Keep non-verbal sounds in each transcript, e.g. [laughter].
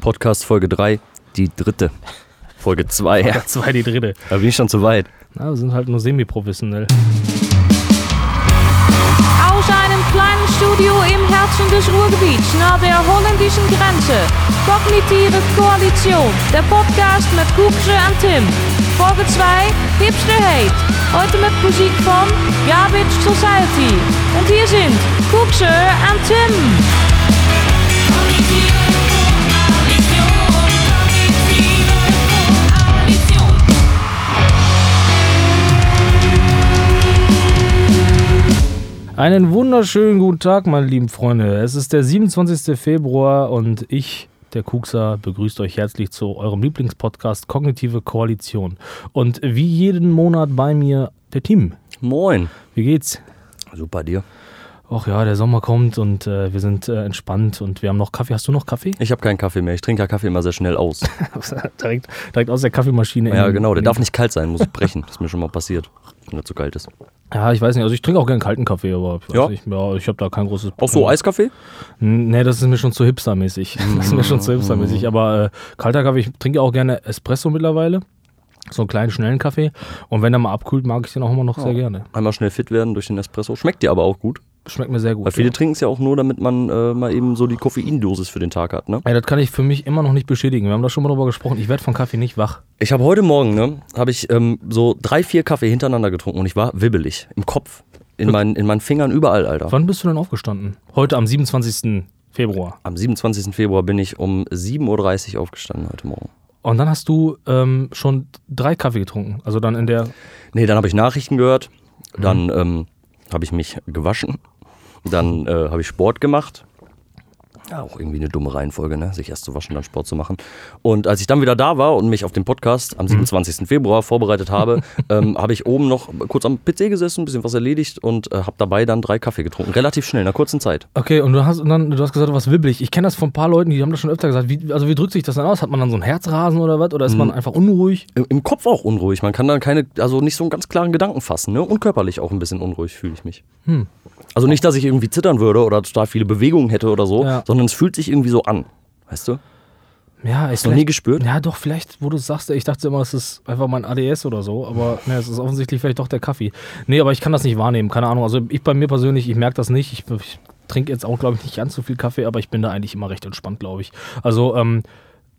Podcast Folge 3, die dritte. Folge 2, ja. Das war die dritte. Da bin ich schon zu weit. Na, wir sind halt nur semi-professionell. Aus einem kleinen Studio im Herzen des Ruhrgebiets nahe der holländischen Grenze. Kognitive Koalition, der Podcast mit Kuxe und Tim. Folge 2, Hipster Hate. Heute mit Musik von Garbage Society. Und hier sind Kuxe und Tim. Einen wunderschönen guten Tag, meine lieben Freunde. Es ist der 27. Februar und ich, der Kuxer, begrüßt euch herzlich zu eurem Lieblingspodcast Kognitive Koalition. Und wie jeden Monat bei mir der Tim. Moin. Wie geht's? Super dir. Ach ja, der Sommer kommt und äh, wir sind äh, entspannt und wir haben noch Kaffee. Hast du noch Kaffee? Ich habe keinen Kaffee mehr. Ich trinke ja Kaffee immer sehr schnell aus. [laughs] direkt, direkt aus der Kaffeemaschine. Ja, in- genau. Der darf nicht kalt sein, muss ich brechen. Das ist mir schon mal passiert, wenn er zu kalt ist. Ja, ich weiß nicht. Also ich trinke auch gerne kalten Kaffee, aber ich Ja? nicht. Ja, ich habe da kein großes Auch so Eiskaffee? Nee, das ist mir schon zu hipstermäßig. [laughs] Das ist mir schon zu hipstermäßig. Aber äh, kalter Kaffee, ich trinke auch gerne Espresso mittlerweile. So einen kleinen, schnellen Kaffee. Und wenn er mal abkühlt, mag ich den auch immer noch sehr gerne. Einmal schnell fit werden durch den Espresso. Schmeckt dir aber auch gut. Schmeckt mir sehr gut. Weil viele ja. trinken es ja auch nur, damit man äh, mal eben so die Koffeindosis für den Tag hat, ne? Ey, das kann ich für mich immer noch nicht bestätigen. Wir haben da schon mal drüber gesprochen. Ich werde von Kaffee nicht wach. Ich habe heute Morgen, ne, habe ich ähm, so drei, vier Kaffee hintereinander getrunken und ich war wibbelig. Im Kopf. In meinen, in meinen Fingern, überall, Alter. Wann bist du denn aufgestanden? Heute am 27. Februar. Am 27. Februar bin ich um 7.30 Uhr aufgestanden heute Morgen. Und dann hast du ähm, schon drei Kaffee getrunken. Also dann in der. Nee, dann habe ich Nachrichten gehört, dann ähm, habe ich mich gewaschen, dann äh, habe ich Sport gemacht. Ja, auch irgendwie eine dumme Reihenfolge, ne? sich erst zu waschen, dann Sport zu machen. Und als ich dann wieder da war und mich auf den Podcast am 27. Februar vorbereitet habe, [laughs] ähm, habe ich oben noch kurz am PC gesessen, ein bisschen was erledigt und äh, habe dabei dann drei Kaffee getrunken. Relativ schnell, in einer kurzen Zeit. Okay, und du hast, und dann, du hast gesagt, du warst wibbelig. Ich kenne das von ein paar Leuten, die haben das schon öfter gesagt. Wie, also wie drückt sich das dann aus? Hat man dann so einen Herzrasen oder was? Oder ist man einfach unruhig? Im, Im Kopf auch unruhig. Man kann dann keine, also nicht so einen ganz klaren Gedanken fassen. Ne? Und körperlich auch ein bisschen unruhig fühle ich mich. Also nicht, dass ich irgendwie zittern würde oder total viele Bewegungen hätte oder so, Ja. sondern es fühlt sich irgendwie so an. Weißt du? Ja, ich noch nie gespürt? Ja, doch, vielleicht, wo du sagst, ich dachte immer, es ist einfach mein ADS oder so, aber ne, es ist offensichtlich vielleicht doch der Kaffee. Nee, aber ich kann das nicht wahrnehmen, keine Ahnung. Also ich bei mir persönlich, ich merke das nicht. Ich, ich trinke jetzt auch, glaube ich, nicht ganz so viel Kaffee, aber ich bin da eigentlich immer recht entspannt, glaube ich. Also, ähm,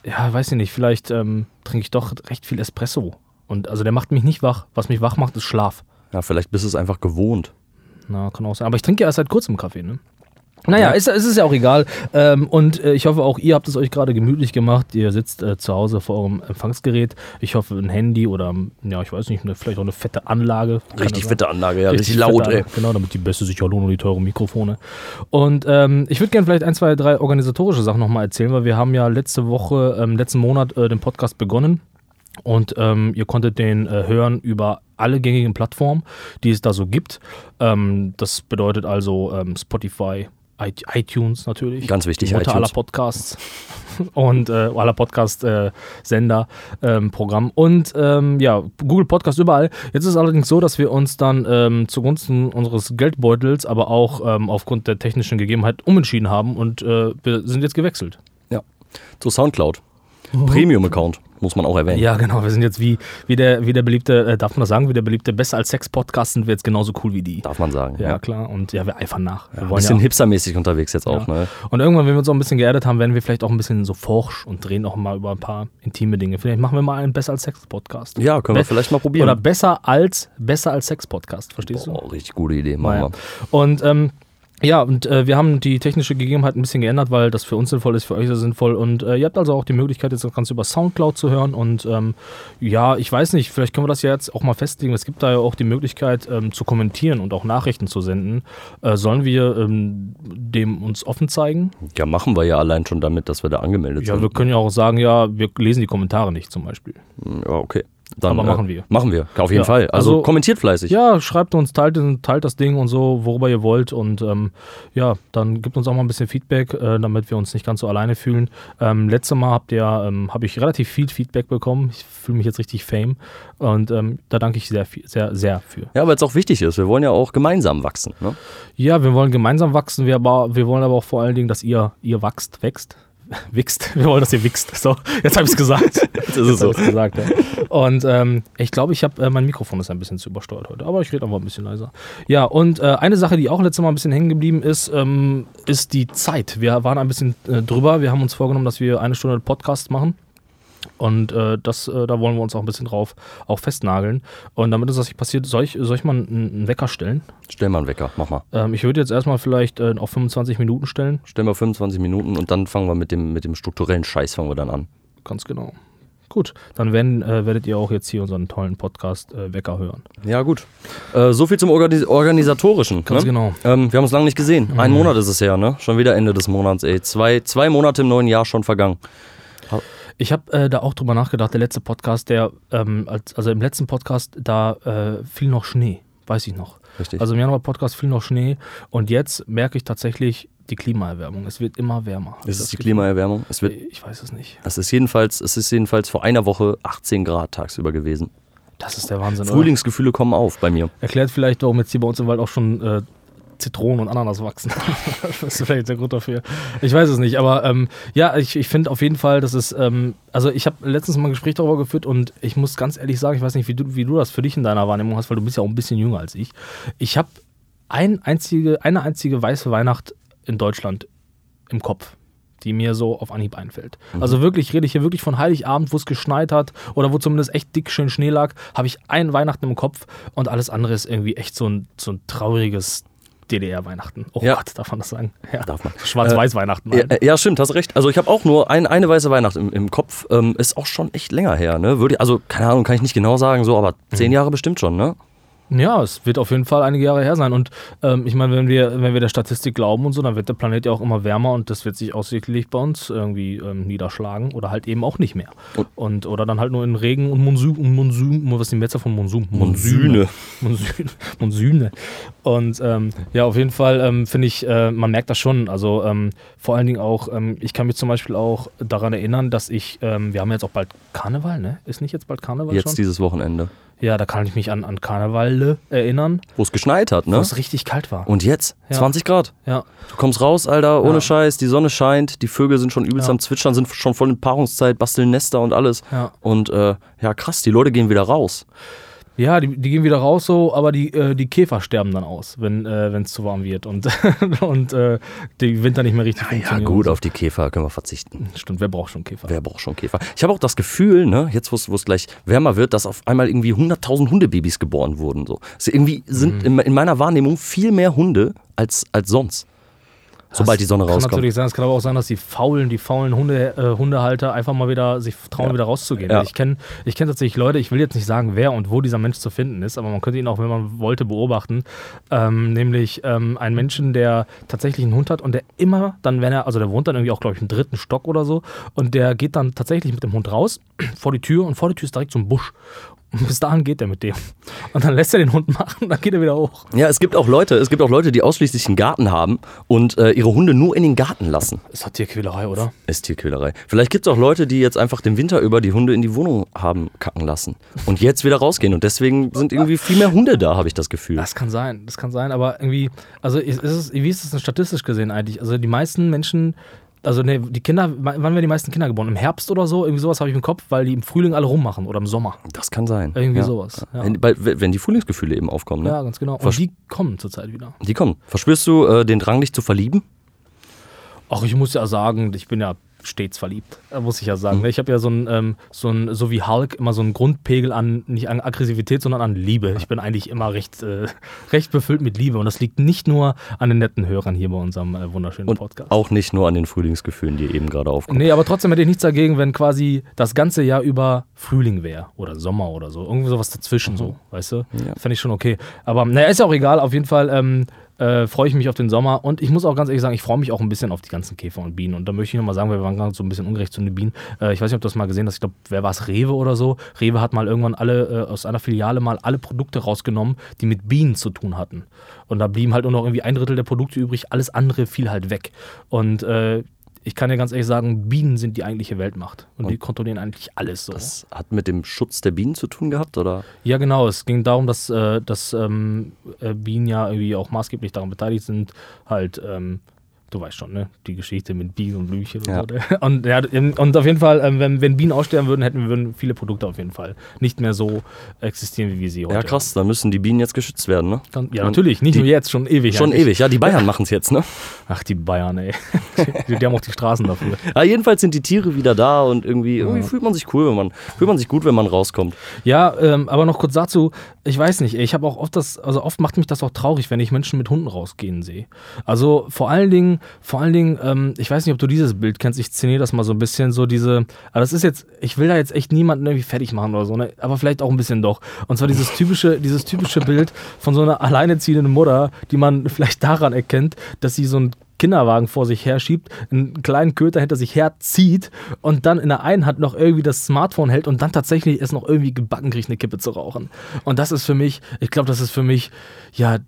ja, weiß ich nicht, vielleicht ähm, trinke ich doch recht viel Espresso. Und also der macht mich nicht wach. Was mich wach macht, ist Schlaf. Ja, vielleicht bist du es einfach gewohnt. Na, kann auch sein. Aber ich trinke ja erst seit kurzem Kaffee, ne? Naja, Ja. ist, es ist ja auch egal. Ähm, und äh, ich hoffe, auch ihr habt es euch gerade gemütlich gemacht. Ihr sitzt äh, zu Hause vor eurem Empfangsgerät. Ich hoffe, ein Handy oder, ja, ich weiß nicht, eine, vielleicht auch eine fette Anlage. Richtig fette Anlage, ja, richtig, fette laut, ey. Anlage. Genau, damit die Bässe sich auch lohnen und die teuren Mikrofone. Und ähm, ich würde gerne vielleicht ein, zwei, drei organisatorische Sachen nochmal erzählen, weil wir haben ja letzte Woche, ähm, letzten Monat äh, den Podcast begonnen. Und ähm, ihr konntet den äh, hören über alle gängigen Plattformen, die es da so gibt. Ähm, das bedeutet also ähm, Spotify, iTunes natürlich. Ganz wichtig, Mutter iTunes. aller Podcasts [laughs] und äh, aller Podcast-Sender, ähm, Programm und ähm, ja, Google Podcast überall. Jetzt ist es allerdings so, dass wir uns dann ähm, zugunsten unseres Geldbeutels, aber auch ähm, aufgrund der technischen Gegebenheit umentschieden haben und äh, wir sind jetzt gewechselt. Ja. Zu Soundcloud. Premium-Account, muss man auch erwähnen. Ja, genau. Wir sind jetzt wie, wie, der, wie der beliebte, äh, darf man das sagen, wie der beliebte Besser als Sex-Podcast sind wir jetzt genauso cool wie die. Darf man sagen. Ja, klar. Und ja, wir eifern nach. Wir Ein wollen bisschen ja, hipstermäßig unterwegs jetzt auch, Ja. ne? Und irgendwann, wenn wir uns auch ein bisschen geerdet haben, werden wir vielleicht auch ein bisschen so forsch und drehen auch mal über ein paar intime Dinge. Vielleicht machen wir mal einen Besser als Sex-Podcast. Ja, können wir Be- vielleicht mal probieren. Oder besser als Besser als Sex-Podcast, verstehst du? Oh, richtig gute Idee, machen wir. Und ähm, ja, und äh, wir haben die technische Gegebenheit ein bisschen geändert, weil das für uns sinnvoll ist, für euch sehr sinnvoll. Und äh, ihr habt also auch die Möglichkeit, jetzt das Ganze über Soundcloud zu hören. Und ähm, ja, ich weiß nicht, vielleicht können wir das ja jetzt auch mal festlegen. Es gibt da ja auch die Möglichkeit ähm, zu kommentieren und auch Nachrichten zu senden. Äh, sollen wir ähm, dem uns offen zeigen? Ja, machen wir ja allein schon damit, dass wir da angemeldet Ja, sind. wir können ja auch sagen, ja, wir lesen die Kommentare nicht zum Beispiel. Ja, okay. Dann, Aber machen wir. Machen wir, auf jeden Ja, Fall. Also, also- kommentiert fleißig. Ja, schreibt uns, teilt, teilt das Ding und so, worüber ihr wollt. Und ähm, ja, dann gibt uns auch mal ein bisschen Feedback, äh, damit wir uns nicht ganz so alleine fühlen. Ähm, letztes Mal habt ihr, ähm, habe ich relativ viel Feedback bekommen. Ich fühle mich jetzt richtig fame. Und ähm, da danke ich sehr, sehr, sehr für. Ja, weil es auch wichtig ist. Wir wollen ja auch gemeinsam wachsen. Ne? Ja, wir wollen gemeinsam wachsen, wir, aber, wir wollen aber auch vor allen Dingen, dass ihr, ihr wachst, wächst. Wichst. Wir wollen, dass ihr wichst. So, jetzt habe ich [laughs] es gesagt. Das ist so. Hab ich's gesagt, ja. Und ähm, ich glaube, ich habe äh, mein Mikrofon ist ein bisschen zu übersteuert heute, aber ich rede einfach ein bisschen leiser. Ja, und äh, eine Sache, die auch letztes Mal ein bisschen hängen geblieben ist, ähm, ist die Zeit. Wir waren ein bisschen äh, drüber. Wir haben uns vorgenommen, dass wir eine Stunde Podcast machen. Und äh, das, äh, da wollen wir uns auch ein bisschen drauf auch festnageln. Und damit es das nicht passiert, soll ich, soll ich mal einen, einen Wecker stellen? Stell mal einen Wecker, mach mal. Ähm, ich würde jetzt erstmal vielleicht äh, auf 25 Minuten stellen. Stell mal 25 Minuten und dann fangen wir mit dem, mit dem strukturellen Scheiß fangen wir dann an. Ganz genau. Gut, dann werden, äh, werdet ihr auch jetzt hier unseren tollen Podcast äh, Wecker hören. Ja, gut. Äh, so viel zum Organis Organisatorischen. Ganz ne? genau. Ähm, wir haben uns lange nicht gesehen. Ein Monat ist es her, ne? Schon wieder Ende des Monats, ey. Zwei, zwei Monate im neuen Jahr schon vergangen. Ich habe äh, da auch drüber nachgedacht, der letzte Podcast, der, ähm, als, also im letzten Podcast, da äh, fiel noch Schnee, weiß ich noch. Richtig. Also im Januar-Podcast fiel noch Schnee und jetzt merke ich tatsächlich die Klimaerwärmung. Es wird immer wärmer. ist es die. Klimaerwärmung? Es wird, Ich weiß es nicht. es ist jedenfalls, es ist jedenfalls vor einer Woche 18 Grad tagsüber gewesen. Das ist der Wahnsinn. oder? Frühlingsgefühle kommen auf bei mir. Erklärt vielleicht, warum jetzt hier bei uns im Wald auch schon äh, Zitronen und Ananas wachsen. [laughs] das ist vielleicht der Grund dafür. Ich weiß es nicht, aber ähm, ja, ich, ich finde auf jeden Fall, dass es, ähm, also ich habe letztens mal ein Gespräch darüber geführt und ich muss ganz ehrlich sagen, ich weiß nicht, wie du, wie du das für dich in deiner Wahrnehmung hast, weil du bist ja auch ein bisschen jünger als ich. Ich habe ein einzige, eine einzige weiße Weihnacht in Deutschland im Kopf die mir so auf Anhieb einfällt. Also wirklich, rede ich hier wirklich von Heiligabend, wo es geschneit hat oder wo zumindest echt dick schön Schnee lag, habe ich ein Weihnachten im Kopf und alles andere ist irgendwie echt so ein, so ein trauriges DDR-Weihnachten. Oh Ja. Gott, darf man das sagen? Ja. Darf man. Schwarz-Weiß-Weihnachten. Ja, äh, ja, stimmt, hast recht. Also ich habe auch nur ein, eine weiße Weihnacht im, im Kopf. Ähm, ist auch schon echt länger her, ne? Würde, also, keine Ahnung, kann ich nicht genau sagen, so, aber Mhm. zehn Jahre bestimmt schon, ne? Ja, es wird auf jeden Fall einige Jahre her sein. Und ähm, ich meine, wenn wir, wenn wir der Statistik glauben und so, dann wird der Planet ja auch immer wärmer und das wird sich aussichtlich bei uns irgendwie ähm, niederschlagen oder halt eben auch nicht mehr. Und- Und, oder dann halt nur in Regen und Monsum, und Monsum, was ist die Mehrzahl von Monsum? Monsyne. Monsyne. [laughs] Monsyne. Und ähm, ja, auf jeden Fall ähm, finde ich, äh, man merkt das schon. Also ähm, vor allen Dingen auch, ähm, ich kann mich zum Beispiel auch daran erinnern, dass ich, ähm, wir haben jetzt auch bald Karneval, ne? Ist nicht jetzt bald Karneval Jetzt schon? dieses Wochenende. Ja, da kann ich mich an, an Karneval erinnern, Wo es geschneit hat, wo ne? es richtig kalt war. Und jetzt? Ja. 20 Grad. ja, Du kommst raus, Alter, ohne Ja. Scheiß, die Sonne scheint, die Vögel sind schon übelst Ja. am Zwitschern, sind schon voll in Paarungszeit, basteln Nester und alles. ja. Und äh, ja, krass, die Leute gehen wieder raus. Ja, die, die gehen wieder raus so, aber die, äh, die Käfer sterben dann aus, wenn äh, es zu warm wird und, [laughs] und äh, die Winter nicht mehr richtig Ja, funktionieren. gut, und auf die Käfer können wir verzichten. so. Stimmt, wer braucht schon Käfer? Wer braucht schon Käfer? Ich habe auch das Gefühl, ne, jetzt wo es gleich wärmer wird, dass auf einmal irgendwie 100.000 Hundebabys geboren wurden. So. Also irgendwie Mhm. sind in, in meiner Wahrnehmung viel mehr Hunde als, als sonst. Sobald die Sonne Kann rauskommt. natürlich sein, es kann aber auch sein, dass die faulen, die faulen Hunde, äh, Hundehalter einfach mal wieder sich trauen, Ja. wieder rauszugehen. Ja. Ich kenne ich kenn tatsächlich Leute, ich will jetzt nicht sagen, wer und wo dieser Mensch zu finden ist, aber man könnte ihn auch, wenn man wollte, beobachten. Ähm, nämlich ähm, einen Menschen, der tatsächlich einen Hund hat und der immer dann, wenn er, also der wohnt dann irgendwie auch, glaube ich, im dritten Stock oder so, und der geht dann tatsächlich mit dem Hund raus [clears throat] vor die Tür und vor die Tür ist direkt so ein Busch. Und [laughs] bis dahin geht er mit dem. Und dann lässt er den Hund machen, dann geht er wieder hoch. Ja, es gibt auch Leute, es gibt auch Leute, die ausschließlich einen Garten haben und äh, ihre Hunde nur in den Garten lassen. Ist hat Tierquälerei, oder? Ist Tierquälerei. Vielleicht gibt es auch Leute, die jetzt einfach den Winter über die Hunde in die Wohnung haben kacken lassen und jetzt wieder rausgehen und deswegen sind irgendwie viel mehr Hunde da, habe ich das Gefühl. Das kann sein, das kann sein, aber irgendwie, also ist es, wie ist es denn statistisch gesehen eigentlich? Also die meisten Menschen, also ne, die Kinder, wann werden die meisten Kinder geboren? Im Herbst oder so? Irgendwie sowas habe ich im Kopf, weil die im Frühling alle rummachen oder im Sommer. Das kann sein. Irgendwie ja. sowas. Ja. Wenn, wenn die Frühlingsgefühle eben aufkommen, ne? Ja, ganz genau. Und Versch- die kommen zurzeit wieder. Die kommen. Verspürst du äh, den Drang, dich zu verlieben? Ach, ich muss ja sagen, ich bin ja stets verliebt, äh, muss ich ja Mhm. sagen. Ich habe ja so ein, ähm, so ein, so wie Hulk, immer so einen Grundpegel an, nicht an Aggressivität, sondern an Liebe. Ich bin eigentlich immer recht, äh, [laughs] recht befüllt mit Liebe und das liegt nicht nur an den netten Hörern hier bei unserem äh, wunderschönen Und Podcast. auch nicht nur an den Frühlingsgefühlen, die eben gerade aufkommen. Nee, aber trotzdem hätte ich nichts dagegen, wenn quasi das ganze Jahr über Frühling wäre oder Sommer oder so. Irgendwie sowas dazwischen so, weißt du? Ja. Fände ich schon okay. Aber naja, ist ja auch egal. Auf jeden Fall ähm, äh, freue ich mich auf den Sommer und ich muss auch ganz ehrlich sagen, ich freue mich auch ein bisschen auf die ganzen Käfer und Bienen. Und da möchte ich nochmal sagen, weil wir waren gerade so ein bisschen ungerecht zu den Bienen. Äh, ich weiß nicht, ob du das mal gesehen hast. Ich glaube, wer war es? Rewe oder so? Rewe hat mal irgendwann alle äh, aus einer Filiale mal alle Produkte rausgenommen, die mit Bienen zu tun hatten. Und da blieben halt nur noch irgendwie ein Drittel der Produkte übrig. Alles andere fiel halt weg. Und äh, ich kann dir ganz ehrlich sagen, Bienen sind die eigentliche Weltmacht. Und, die kontrollieren eigentlich alles so. Das hat mit dem Schutz der Bienen zu tun gehabt, oder? Ja, genau. Es ging darum, dass, äh, dass ähm, äh, Bienen ja irgendwie auch maßgeblich daran beteiligt sind, halt ähm, du weißt schon, ne? Die Geschichte mit Bienen und Blümchen und Ja. so. ne? Und, ja, und auf jeden Fall, ähm, wenn, wenn Bienen aussterben würden, hätten wir würden viele Produkte auf jeden Fall nicht mehr so existieren, wie wir sie heute Ja, krass, dann müssen die Bienen jetzt geschützt werden, ne? haben. Ja, natürlich, nicht Die- nur jetzt, schon ewig. Schon eigentlich. ewig, ja, die [laughs] Bayern machen es jetzt, ne? Ach, die Bayern, ey. die, [laughs] die haben auch die Straßen dafür. Ja, jedenfalls sind die Tiere wieder da und irgendwie, irgendwie fühlt man sich cool, wenn man, fühlt man sich gut, wenn man rauskommt. Ja, ähm, aber noch kurz dazu, ich weiß nicht, ich habe auch oft das, also oft macht mich das auch traurig, wenn ich Menschen mit Hunden rausgehen sehe. Also vor allen Dingen, vor allen Dingen, ähm, ich weiß nicht, ob du dieses Bild kennst, ich szeniere das mal so ein bisschen, so diese, aber das ist jetzt, ich will da jetzt echt niemanden irgendwie fertig machen oder so, ne? aber vielleicht auch ein bisschen doch. Und zwar dieses typische, dieses typische Bild von so einer alleinerziehenden Mutter, die man vielleicht daran erkennt, dass sie so ein Kinderwagen vor sich herschiebt, einen kleinen Köter hinter sich herzieht und dann in der einen Hand noch irgendwie das Smartphone hält und dann tatsächlich es noch irgendwie gebacken kriegt, eine Kippe zu rauchen. Und das ist für mich, ich glaube, das ist für mich, ja,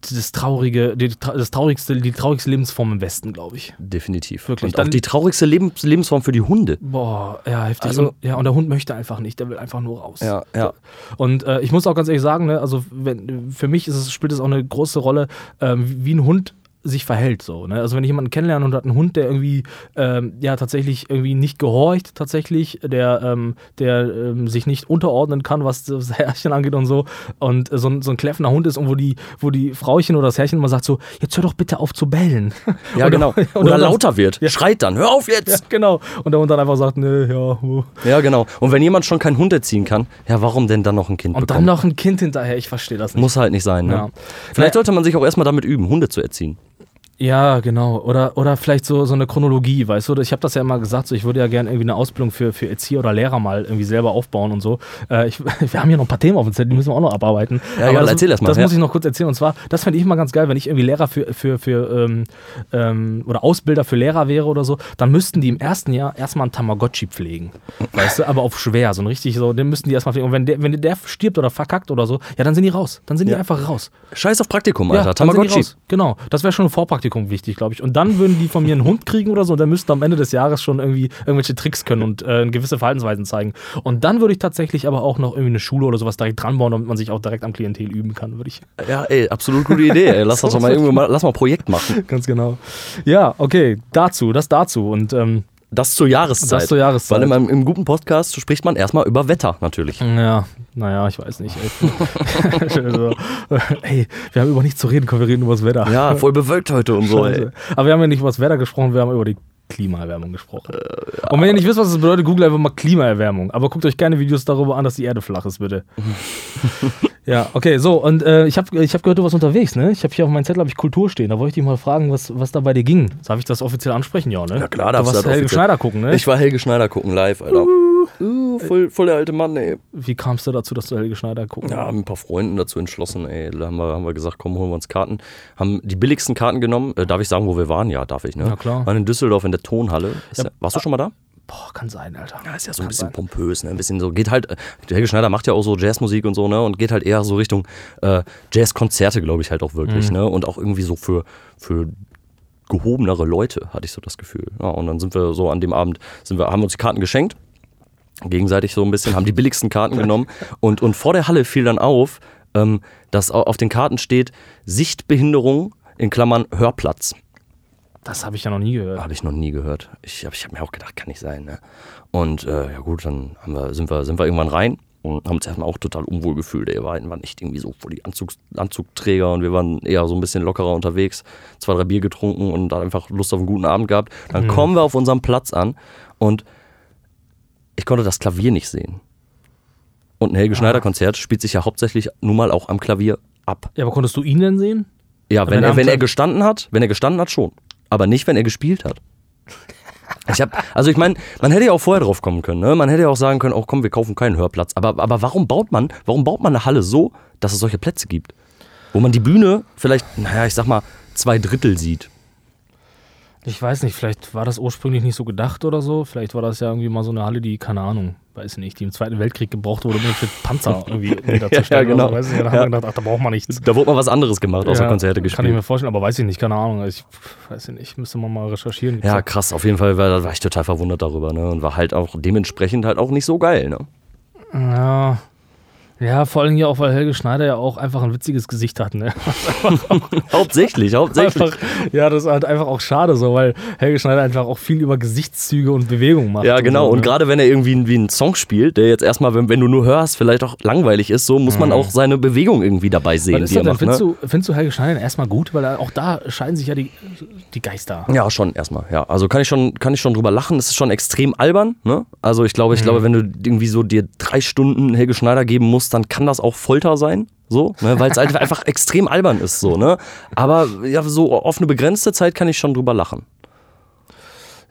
das traurige, die, das traurigste, die traurigste Lebensform im Westen, glaube ich. Definitiv. Wirklich, Und auch dann- die traurigste Lebens Lebensform für die Hunde. Boah, ja, heftig. Also- und, ja, und der Hund möchte einfach nicht, der will einfach nur raus. Ja, ja. Und äh, ich muss auch ganz ehrlich sagen, ne, also wenn, für mich ist es, spielt es auch eine große Rolle, ähm, wie ein Hund sich verhält so. Ne? Also wenn ich jemanden kennenlerne und hat einen Hund, der irgendwie ähm, ja tatsächlich irgendwie nicht gehorcht, tatsächlich, der, ähm, der ähm, sich nicht unterordnen kann, was das Herrchen angeht und so, und äh, so, ein, so ein kläffender Hund ist und wo die, wo die Frauchen oder das Herrchen immer sagt so, jetzt hör doch bitte auf zu bellen. [laughs] Ja, Und- genau. und [laughs] Oder dann- lauter wird. Ja. Schreit dann, hör auf Ja, jetzt! genau. Und der Hund dann einfach sagt, ne, ja. wo. Ja, genau. Und wenn jemand schon keinen Hund erziehen kann, ja, warum denn dann noch ein Kind Und dann bekommen? noch ein Kind hinterher, ich verstehe das nicht. Muss halt nicht sein, ne? Ja. Vielleicht Ja. sollte man sich auch erstmal damit üben, Hunde zu erziehen. Ja, genau. Oder, oder vielleicht so, so eine Chronologie, weißt du? Ich habe das ja immer gesagt, so, ich würde ja gerne irgendwie eine Ausbildung für, für Erzieher oder Lehrer mal irgendwie selber aufbauen und so. Äh, ich, [laughs] wir haben hier noch ein paar Themen auf dem Zettel, die müssen wir auch noch abarbeiten. Ja, ja, das, erzähl erst mal, Das ja. muss ich noch kurz erzählen. Und zwar, das fände ich immer ganz geil, wenn ich irgendwie Lehrer für, für, für ähm, ähm, oder Ausbilder für Lehrer wäre oder so, dann müssten die im ersten Jahr erstmal einen Tamagotchi pflegen. Weißt du, aber auf schwer, so ein richtig so, den müssten die erstmal pflegen. Und wenn der, wenn der stirbt oder verkackt oder so, ja, dann sind die raus. Dann sind die Ja. einfach raus. Scheiß auf Praktikum, Alter. die Tamagotchi. Genau, das wäre schon ein Vorpraktikum wichtig, glaube ich. Und dann würden die von mir einen Hund kriegen oder so und dann müssten am Ende des Jahres schon irgendwie irgendwelche Tricks können und äh, gewisse Verhaltensweisen zeigen. Und dann würde ich tatsächlich aber auch noch irgendwie eine Schule oder sowas direkt dran bauen, damit man sich auch direkt am Klientel üben kann, würde ich. Ja, ey, absolut gute Idee. Ey. Lass das doch mal [laughs] irgendwo mal, lass mal ein Projekt machen. Ganz genau. Ja, okay, dazu, das dazu. Und ähm, Das zur Jahreszeit. Das zur Jahreszeit. Weil in einem, im guten Podcast spricht man erstmal über Wetter natürlich. ja, naja, ich weiß nicht. Also, [laughs] ey, wir haben über nichts zu reden, komm, wir reden über das Wetter. Ja, voll bewölkt heute und so, ey. Aber wir haben ja nicht über das Wetter gesprochen, wir haben über die Klimaerwärmung gesprochen. Und wenn ihr nicht wisst, was das bedeutet, googelt einfach mal Klimaerwärmung. Aber guckt euch keine Videos darüber an, dass die Erde flach ist, bitte. [laughs] ja, okay, so. Und äh, ich habe ich hab gehört, du warst unterwegs, ne? Ich habe hier auf meinem Zettel ich Kultur stehen. Da wollte ich dich mal fragen, was, was da bei dir ging. Darf ich das offiziell ansprechen? Ja, ne? Ja, klar, du darfst du warst das Helge offiziell. Schneider gucken, ne? Ich war Helge Schneider gucken live, Alter. Uh, voll, voll der alte Mann, ey. Wie kamst du dazu, dass du Helge Schneider gucken? Ja, haben ein paar Freunden dazu entschlossen, ey. Da haben wir, haben wir gesagt, komm, holen wir uns Karten. Haben die billigsten Karten genommen. Äh, darf ich sagen, wo wir waren? Ja, darf ich, ne? Ja, klar. Waren in Düsseldorf in der Tonhalle. Ja. ja, warst du schon mal da? Boah, kann sein, Alter. Ja, ist ja so ein Kann bisschen sein. pompös, ne? Ein bisschen so, geht halt, äh, der Helge Schneider macht ja auch so Jazzmusik und so, ne? Und geht halt eher so Richtung äh, Jazzkonzerte, glaube ich, halt auch wirklich, Mhm. ne? Und auch irgendwie so für, für gehobenere Leute, hatte ich so das Gefühl. Ja, und dann sind wir so an dem Abend, sind wir, haben uns die Karten geschenkt, gegenseitig so ein bisschen, haben die billigsten Karten genommen und, und vor der Halle fiel dann auf, ähm, dass au- auf den Karten steht Sichtbehinderung in Klammern Hörplatz. Das habe ich ja noch nie gehört. Habe ich noch nie gehört. Ich habe ich hab mir auch gedacht, kann nicht sein. Ne? Und äh, ja gut, dann wir, sind, wir, sind wir irgendwann rein und haben uns erstmal auch total unwohl gefühlt. Wir waren echt irgendwie so voll die Anzugs, Anzugträger und wir waren eher so ein bisschen lockerer unterwegs, zwei, drei Bier getrunken und dann einfach Lust auf einen guten Abend gehabt. Dann kommen wir auf unserem Platz an und ich konnte das Klavier nicht sehen. Und ein Helge Schneider Konzert spielt sich ja hauptsächlich nun mal auch am Klavier ab. Ja, aber konntest du ihn denn sehen? Ja, Wenn wenn, er wenn er gestanden hat, wenn er gestanden hat, schon. Aber nicht, wenn er gespielt hat. Ich hab, also ich meine, man hätte ja auch vorher drauf kommen können. Ne? Man hätte ja auch sagen können, oh komm, wir kaufen keinen Hörplatz. Aber, aber warum baut man, warum baut man eine Halle so, dass es solche Plätze gibt? Wo man die Bühne vielleicht, naja, ich sag mal, zwei Drittel sieht. Ich weiß nicht, vielleicht war das ursprünglich nicht so gedacht oder so. Vielleicht war das ja irgendwie mal so eine Halle, die, keine Ahnung, weiß nicht, die im Zweiten Weltkrieg gebraucht wurde, um für Panzer [laughs] irgendwie niederzustellen. Ja, genau. oder so, weiß ich, da haben Ja. wir gedacht, ach, da braucht man nichts. Da wurde mal was anderes gemacht, außer Ja, Konzerte Kann ich gespielt. mir vorstellen, aber weiß ich nicht, keine Ahnung. Ich weiß ich nicht, müsste man mal recherchieren. Ja, krass, auf jeden Fall war, war ich total verwundert darüber. Ne? Und war halt auch dementsprechend halt auch nicht so geil. Ne? Ja, Ja, vor allem ja auch, weil Helge Schneider ja auch einfach ein witziges Gesicht hat, ne? [laughs] hauptsächlich, hauptsächlich. Einfach, ja, das ist halt einfach auch schade so, weil Helge Schneider einfach auch viel über Gesichtszüge und Bewegungen macht. Ja, genau. so, Und ne? gerade wenn er irgendwie wie einen Song spielt, der jetzt erstmal, wenn, wenn du nur hörst, vielleicht auch langweilig ist, so muss man auch seine Bewegung irgendwie dabei Was sehen, ist die macht. Ne? Findest, du, findest du Helge Schneider erstmal gut? Weil auch da scheiden sich ja die, die Geister. Ja, schon erstmal, ja. Also kann ich schon, kann ich schon drüber lachen. Das ist schon extrem albern, ne? Also ich glaube, ich glaube, wenn du irgendwie so dir drei Stunden Helge Schneider geben musst, dann kann das auch Folter sein. So, ne? weil es einfach, [laughs] einfach extrem albern ist, so, ne? Aber ja, so auf eine begrenzte Zeit kann ich schon drüber lachen.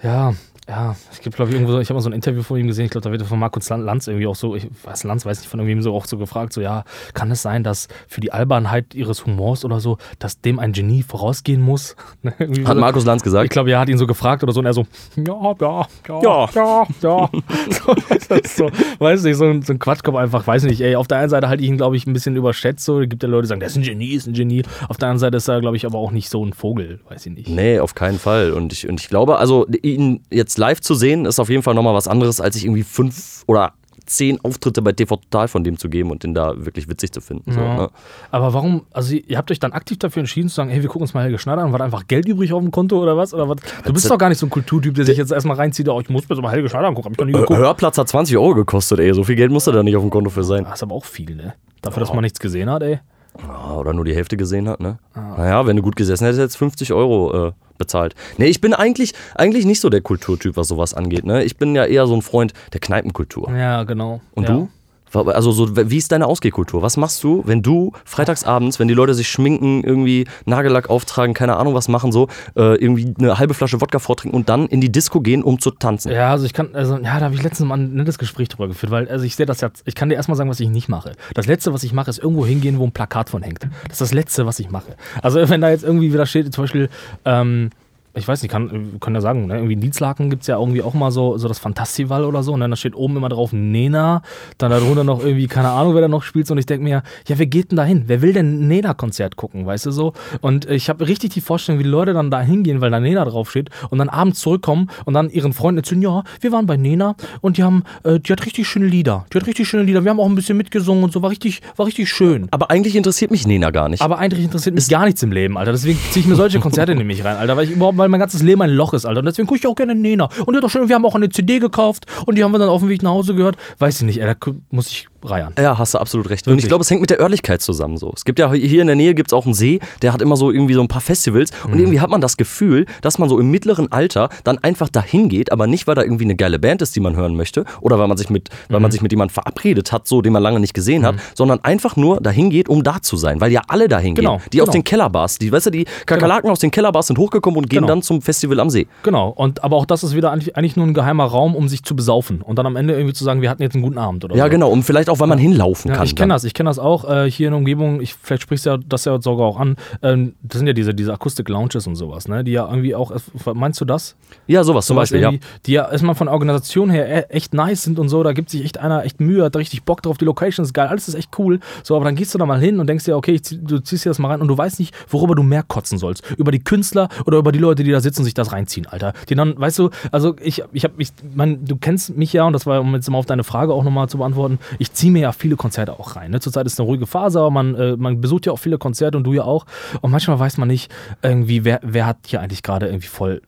Ja, ja, ich gibt glaube ich irgendwo, so- ich habe mal so ein Interview von ihm gesehen, ich glaube, da wird von Markus Lan- Lanz irgendwie auch so, ich weiß Lanz weiß nicht von irgendwem so auch so gefragt, so ja, kann es sein, dass für die Albernheit ihres Humors oder so, dass dem ein Genie vorausgehen muss? [laughs] Ne, Hat. Markus Lanz ich gesagt. glaube, er hat ihn so gefragt oder so und er so, ja, ja, ja, Ja. ja, ja. [laughs] so, so, weiß nicht, so ein, so ein Quatschkopf einfach, weiß nicht, ey, auf der einen Seite halte ich ihn, glaube ich, ein bisschen überschätzt, so, gibt ja Leute, die sagen, der ist ein Genie, ist ein Genie. Auf der anderen Seite ist er, glaube ich, aber auch nicht so ein Vogel, weiß ich nicht. Nee, auf keinen Fall. Und ich, und ich glaube, also ihn jetzt live zu sehen, ist auf jeden Fall nochmal was anderes, als sich irgendwie fünf oder zehn Auftritte bei TV Total von dem zu geben und den da wirklich witzig zu finden. So, Ja. ne? Aber warum, also ihr habt euch dann aktiv dafür entschieden zu sagen, hey, wir gucken uns mal Helge Schneider an, war da einfach Geld übrig auf dem Konto oder was? Oder was? Du bist doch gar nicht so ein Kulturtyp, der sich jetzt erstmal reinzieht, oh, ich muss mir so mal Helge Schneider angucken, hab ich noch nie geguckt. Hörplatz hat 20 Euro gekostet, ey. So viel Geld musste da nicht auf dem Konto für sein. Das ist aber auch viel, ne? Dafür, dass man nichts gesehen hat, ey. Ja, oder nur die Hälfte gesehen hat, ne? Ah. Naja, wenn du gut gesessen hättest, hättest du 50 Euro äh, bezahlt. Nee, ich bin eigentlich, eigentlich nicht so der Kulturtyp, was sowas angeht, ne? Ich bin ja eher so ein Freund der Kneipenkultur. Ja, genau. Und ja. du? Also so, wie ist deine Ausgehkultur? Was machst du, wenn du freitagsabends, wenn die Leute sich schminken, irgendwie Nagellack auftragen, keine Ahnung was machen, so äh, irgendwie eine halbe Flasche Wodka vortrinken und dann in die Disco gehen, um zu tanzen? Ja, also ich kann, also ja, da habe ich letztens mal ein nettes Gespräch drüber geführt, weil also ich sehe das jetzt, ich kann dir erstmal sagen, was ich nicht mache. Das letzte, was ich mache, ist irgendwo hingehen, wo ein Plakat von hängt. Das ist das letzte, was ich mache. Also [laughs] wenn da jetzt irgendwie wieder steht, zum Beispiel, ähm, ich weiß nicht, kann, kann ja sagen, ne? irgendwie in Dienstlaken gibt es ja irgendwie auch mal so, so das Fantastival oder so. Und dann da steht oben immer drauf Nena, dann darunter noch irgendwie, keine Ahnung, wer da noch spielt. Und ich denke mir, ja, wer geht denn da hin? Wer will denn ein Nena-Konzert gucken, weißt du so? Und ich habe richtig die Vorstellung, wie die Leute dann da hingehen, weil da Nena draufsteht und dann abends zurückkommen und dann ihren Freunden erzählen, ja, wir waren bei Nena und die haben, äh, die hat richtig schöne Lieder. Die hat richtig schöne Lieder. Wir haben auch ein bisschen mitgesungen und so, war richtig, war richtig schön. Aber eigentlich interessiert mich Nena gar nicht. Aber eigentlich interessiert mich gar nichts im Leben, Alter. Deswegen ziehe ich mir solche Konzerte [laughs] nämlich rein, Alter. Weil ich überhaupt, weil mein ganzes Leben ein Loch ist, Alter. Und deswegen gucke ich auch gerne Nena. Und hat doch schön, wir haben auch eine CD gekauft und die haben wir dann auf dem Weg nach Hause gehört. Weiß ich nicht, ey, da muss ich reiern. Ja, hast du absolut recht. Und ich Wirklich. glaube, es hängt mit der Örtlichkeit zusammen so. Es gibt ja hier in der Nähe gibt's auch einen See, der hat immer so irgendwie so ein paar Festivals und Mhm. irgendwie hat man das Gefühl, dass man so im mittleren Alter dann einfach dahin geht, aber nicht, weil da irgendwie eine geile Band ist, die man hören möchte oder weil man sich mit, weil Mhm. man sich mit jemandem verabredet hat, so den man lange nicht gesehen hat, sondern einfach nur dahin geht, um da zu sein, weil ja alle dahin Genau, gehen. Die aus genau. den Kellerbars, die, weißt du, die Kakerlaken aus den Kellerbars sind hochgekommen und gehen Genau. dann zum Festival am See. Genau. Und, aber auch das ist wieder eigentlich, nur ein geheimer Raum, um sich zu besaufen. Und dann am Ende irgendwie zu sagen, wir hatten jetzt einen guten Abend oder Ja, so. genau, und vielleicht auch, weil man hinlaufen Ja, kann. ich kenne das, ich kenne das auch äh, hier in der Umgebung. Ich, vielleicht sprichst du ja das ja sogar auch an. Ähm, das sind ja diese, diese Akustik-Lounges und sowas, ne? Die ja irgendwie auch, meinst du das? Ja, sowas zum Sowas Beispiel, ja. Die ja erstmal von Organisation her e- echt nice sind und so. Da gibt sich echt einer echt Mühe, hat richtig Bock drauf. Die Location ist geil, alles ist echt cool. So, aber dann gehst du da mal hin und denkst dir, okay, ich zieh, du ziehst dir das mal rein und du weißt nicht, worüber du mehr kotzen sollst. Über die Künstler oder über die Leute, die da sitzen und sich das reinziehen, Alter. Die dann, weißt du, also ich, ich hab mich, mein, du kennst mich ja und das war, um jetzt mal auf deine Frage auch nochmal zu beantworten, ich ziehe mir ja viele Konzerte auch rein. Ne? Zurzeit ist eine ruhige Phase, aber man, äh, man besucht ja auch viele Konzerte und du ja auch. Und manchmal weiß man nicht, irgendwie, wer, wer hat hier eigentlich gerade irgendwie voll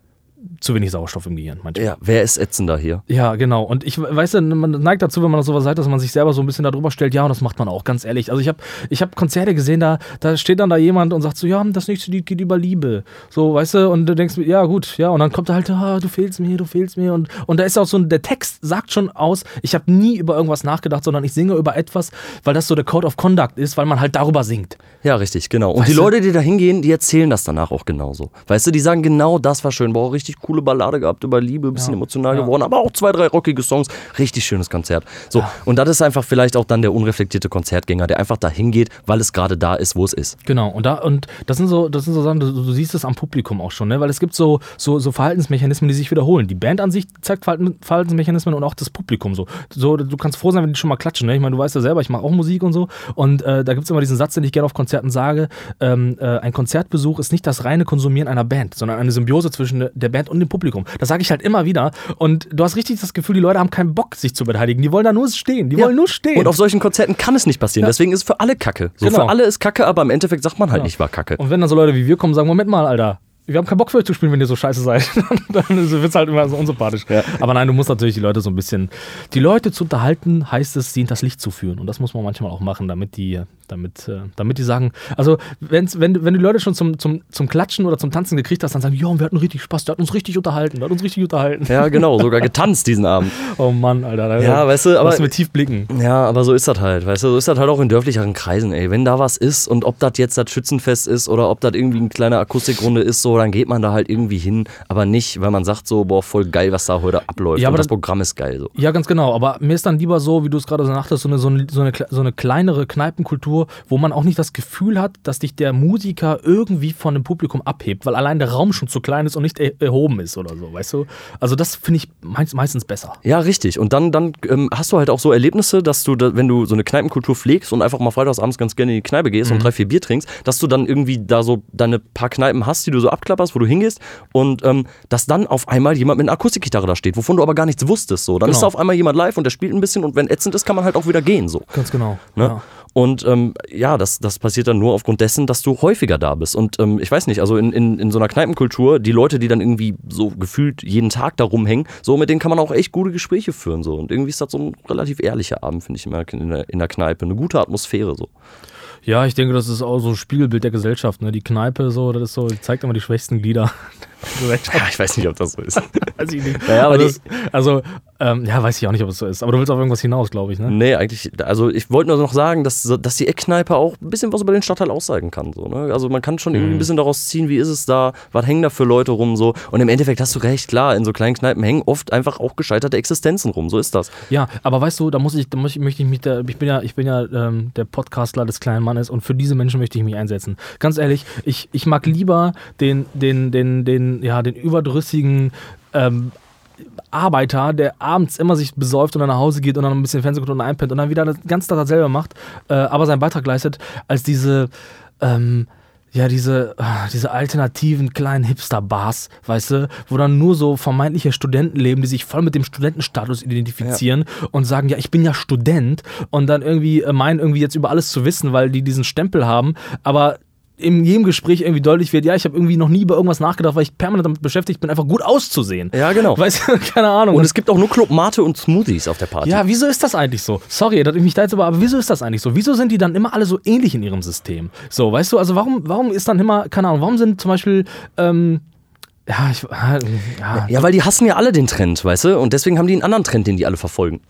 zu wenig Sauerstoff im Gehirn. Manchmal. Ja, wer ist ätzender hier? Ja, genau. Und ich weiß man neigt dazu, wenn man das sowas sagt, dass man sich selber so ein bisschen darüber stellt. Ja, und das macht man auch, ganz ehrlich. Also ich habe ich hab Konzerte gesehen, da, da steht dann da jemand und sagt so, ja, das nächste Lied geht über Liebe. So, weißt du, und du denkst, ja gut, ja, und dann kommt da halt, ah, du fehlst mir, du fehlst mir. Und, und da ist auch so ein, der Text sagt schon aus, ich habe nie über irgendwas nachgedacht, sondern ich singe über etwas, weil das so der Code of Conduct ist, weil man halt darüber singt. Ja, richtig, genau. Und Weißt die Leute, die da hingehen, die erzählen das danach auch genauso. Weißt du, die sagen genau, das war schön. Boah, richtig coole Ballade gehabt über Liebe, bisschen Ja, emotional ja. geworden, aber auch zwei, drei rockige Songs. Richtig schönes Konzert. So, und das ist einfach vielleicht auch dann der unreflektierte Konzertgänger, der einfach da hingeht, weil es gerade da ist, wo es ist. Genau, und da, und das sind so, das sind so Sachen, du, du siehst es am Publikum auch schon, ne? Weil es gibt so, so, so Verhaltensmechanismen, die sich wiederholen. Die Band an sich zeigt Verhalten- Verhaltensmechanismen und auch das Publikum so. so. Du kannst froh sein, wenn die schon mal klatschen, ne? Ich meine, du weißt ja selber, ich mache auch Musik und so. Und äh, da gibt es immer diesen Satz, den ich gerne auf Konzerten sage: ähm, äh, Ein Konzertbesuch ist nicht das reine Konsumieren einer Band, sondern eine Symbiose zwischen der Band und dem Publikum. Das sage ich halt immer wieder. Und du hast richtig das Gefühl, die Leute haben keinen Bock, sich zu beteiligen. Die wollen da nur stehen. Die Ja. wollen nur stehen. Und auf solchen Konzerten kann es nicht passieren. Deswegen ist es für alle Kacke. So, Genau. Für alle ist Kacke, aber im Endeffekt sagt man halt Ja. nicht, war Kacke. Und wenn dann so Leute wie wir kommen, sagen, Moment mal, Alter, wir haben keinen Bock für euch zu spielen, wenn ihr so scheiße seid. [laughs] dann wird es halt immer so unsympathisch. Ja. Aber nein, du musst natürlich die Leute so ein bisschen. Die Leute zu unterhalten, heißt es, sie in das Licht zu führen. Und das muss man manchmal auch machen, damit die, damit, äh, damit die sagen. Also, wenn's, wenn, du- wenn die Leute schon zum, zum, zum Klatschen oder zum Tanzen gekriegt hast, dann sagen, ja, wir hatten richtig Spaß, der hat uns richtig unterhalten, der hat uns richtig unterhalten. Ja, genau, [laughs] sogar getanzt diesen Abend. Oh Mann, Alter. Da Ja, weißt du, aber- mir tief blicken. Ja, aber so ist das halt, weißt du, so ist das halt auch in dörflicheren Kreisen, ey. Wenn da was ist und ob das jetzt das Schützenfest ist oder ob das irgendwie eine kleine Akustikrunde ist, so, dann geht man da halt irgendwie hin, aber nicht, weil man sagt so, boah, voll geil, was da heute abläuft Ja, und aber das dann- Programm ist geil, so. Ja, ganz genau. Aber mir ist dann lieber so, wie du es gerade so sagtest, so eine, so, eine, so eine kleinere Kneipenkultur, wo man auch nicht das Gefühl hat, dass dich der Musiker irgendwie von dem Publikum abhebt, weil allein der Raum schon zu klein ist und nicht er erhoben ist oder so, weißt du? Also das finde ich meist, meistens besser. Ja, richtig. Und dann, dann ähm, hast du halt auch so Erlebnisse, dass du, da, wenn du so eine Kneipenkultur pflegst und einfach mal freitagsabends ganz gerne in die Kneipe gehst und drei, vier Bier trinkst, dass du dann irgendwie da so deine paar Kneipen hast, die du so abklapperst, wo du hingehst und ähm, dass dann auf einmal jemand mit einer Akustikgitarre da steht, wovon du aber gar nichts wusstest. So. Dann Genau. ist da auf einmal jemand live und der spielt ein bisschen und wenn ätzend ist, kann man halt auch wieder gehen. So. Ganz genau. Ne? Ja. Und ähm, ja, das, das passiert dann nur aufgrund dessen, dass du häufiger da bist. Und ähm, ich weiß nicht, also in, in, in so einer Kneipenkultur, die Leute, die dann irgendwie so gefühlt jeden Tag da rumhängen, so mit denen kann man auch echt gute Gespräche führen. So. Und irgendwie ist das so ein relativ ehrlicher Abend, finde ich immer in der, in der Kneipe. Eine gute Atmosphäre so. ja, ich denke, das ist auch so ein Spiegelbild der Gesellschaft. Ne? Die Kneipe, so, das ist so, zeigt immer die schwächsten Glieder Gesellschaft. Ja, ich weiß nicht, ob das so ist. [laughs] Weiß ich nicht. Naja, aber also, das, also ähm, ja, weiß ich auch nicht, ob es so ist. Aber du willst auf irgendwas hinaus, glaube ich, ne? Nee, eigentlich, also ich wollte nur noch sagen, dass, dass die Eckkneipe auch ein bisschen was über den Stadtteil aussagen kann. So, ne? Also man kann schon irgendwie ein bisschen daraus ziehen, wie ist es da, was hängen da für Leute rum so. Und im Endeffekt hast du recht, klar, in so kleinen Kneipen hängen oft einfach auch gescheiterte Existenzen rum. So ist das. Ja, aber weißt du, da muss ich, da muss ich, möchte ich mich, da, ich bin ja, ich bin ja ähm, der Podcastler des kleinen Mannes und für diese Menschen möchte ich mich einsetzen. Ganz ehrlich, ich, ich mag lieber den, den, den, den, ja, den überdrüssigen ähm, Arbeiter, der abends immer sich besäuft und dann nach Hause geht und dann ein bisschen Fernsehen guckt und einpennt und dann wieder das ganze Tag dasselbe macht, äh, aber seinen Beitrag leistet, als diese, ähm, ja, diese, ah, diese alternativen kleinen Hipster-Bars, weißt du, wo dann nur so vermeintliche Studenten leben, die sich voll mit dem Studentenstatus identifizieren und sagen, ja, ich bin ja Student und dann irgendwie äh, meinen, irgendwie jetzt über alles zu wissen, weil die diesen Stempel haben, aber in jedem Gespräch irgendwie deutlich wird, ja, ich habe irgendwie noch nie über irgendwas nachgedacht, weil ich permanent damit beschäftigt bin, einfach gut auszusehen. Ja, genau. Weißt du, [laughs] keine Ahnung. Und es gibt auch nur Club Mate und Smoothies auf der Party. Ja, wieso ist das eigentlich so? Sorry, dass ich mich da jetzt aber, aber wieso ist das eigentlich so? Wieso sind die dann immer alle so ähnlich in ihrem System? So, weißt du, also warum, warum ist dann immer, keine Ahnung, warum sind zum Beispiel, ähm, ja, ich, ja, Ja, weil die hassen ja alle den Trend, weißt du? Und deswegen haben die einen anderen Trend, den die alle verfolgen.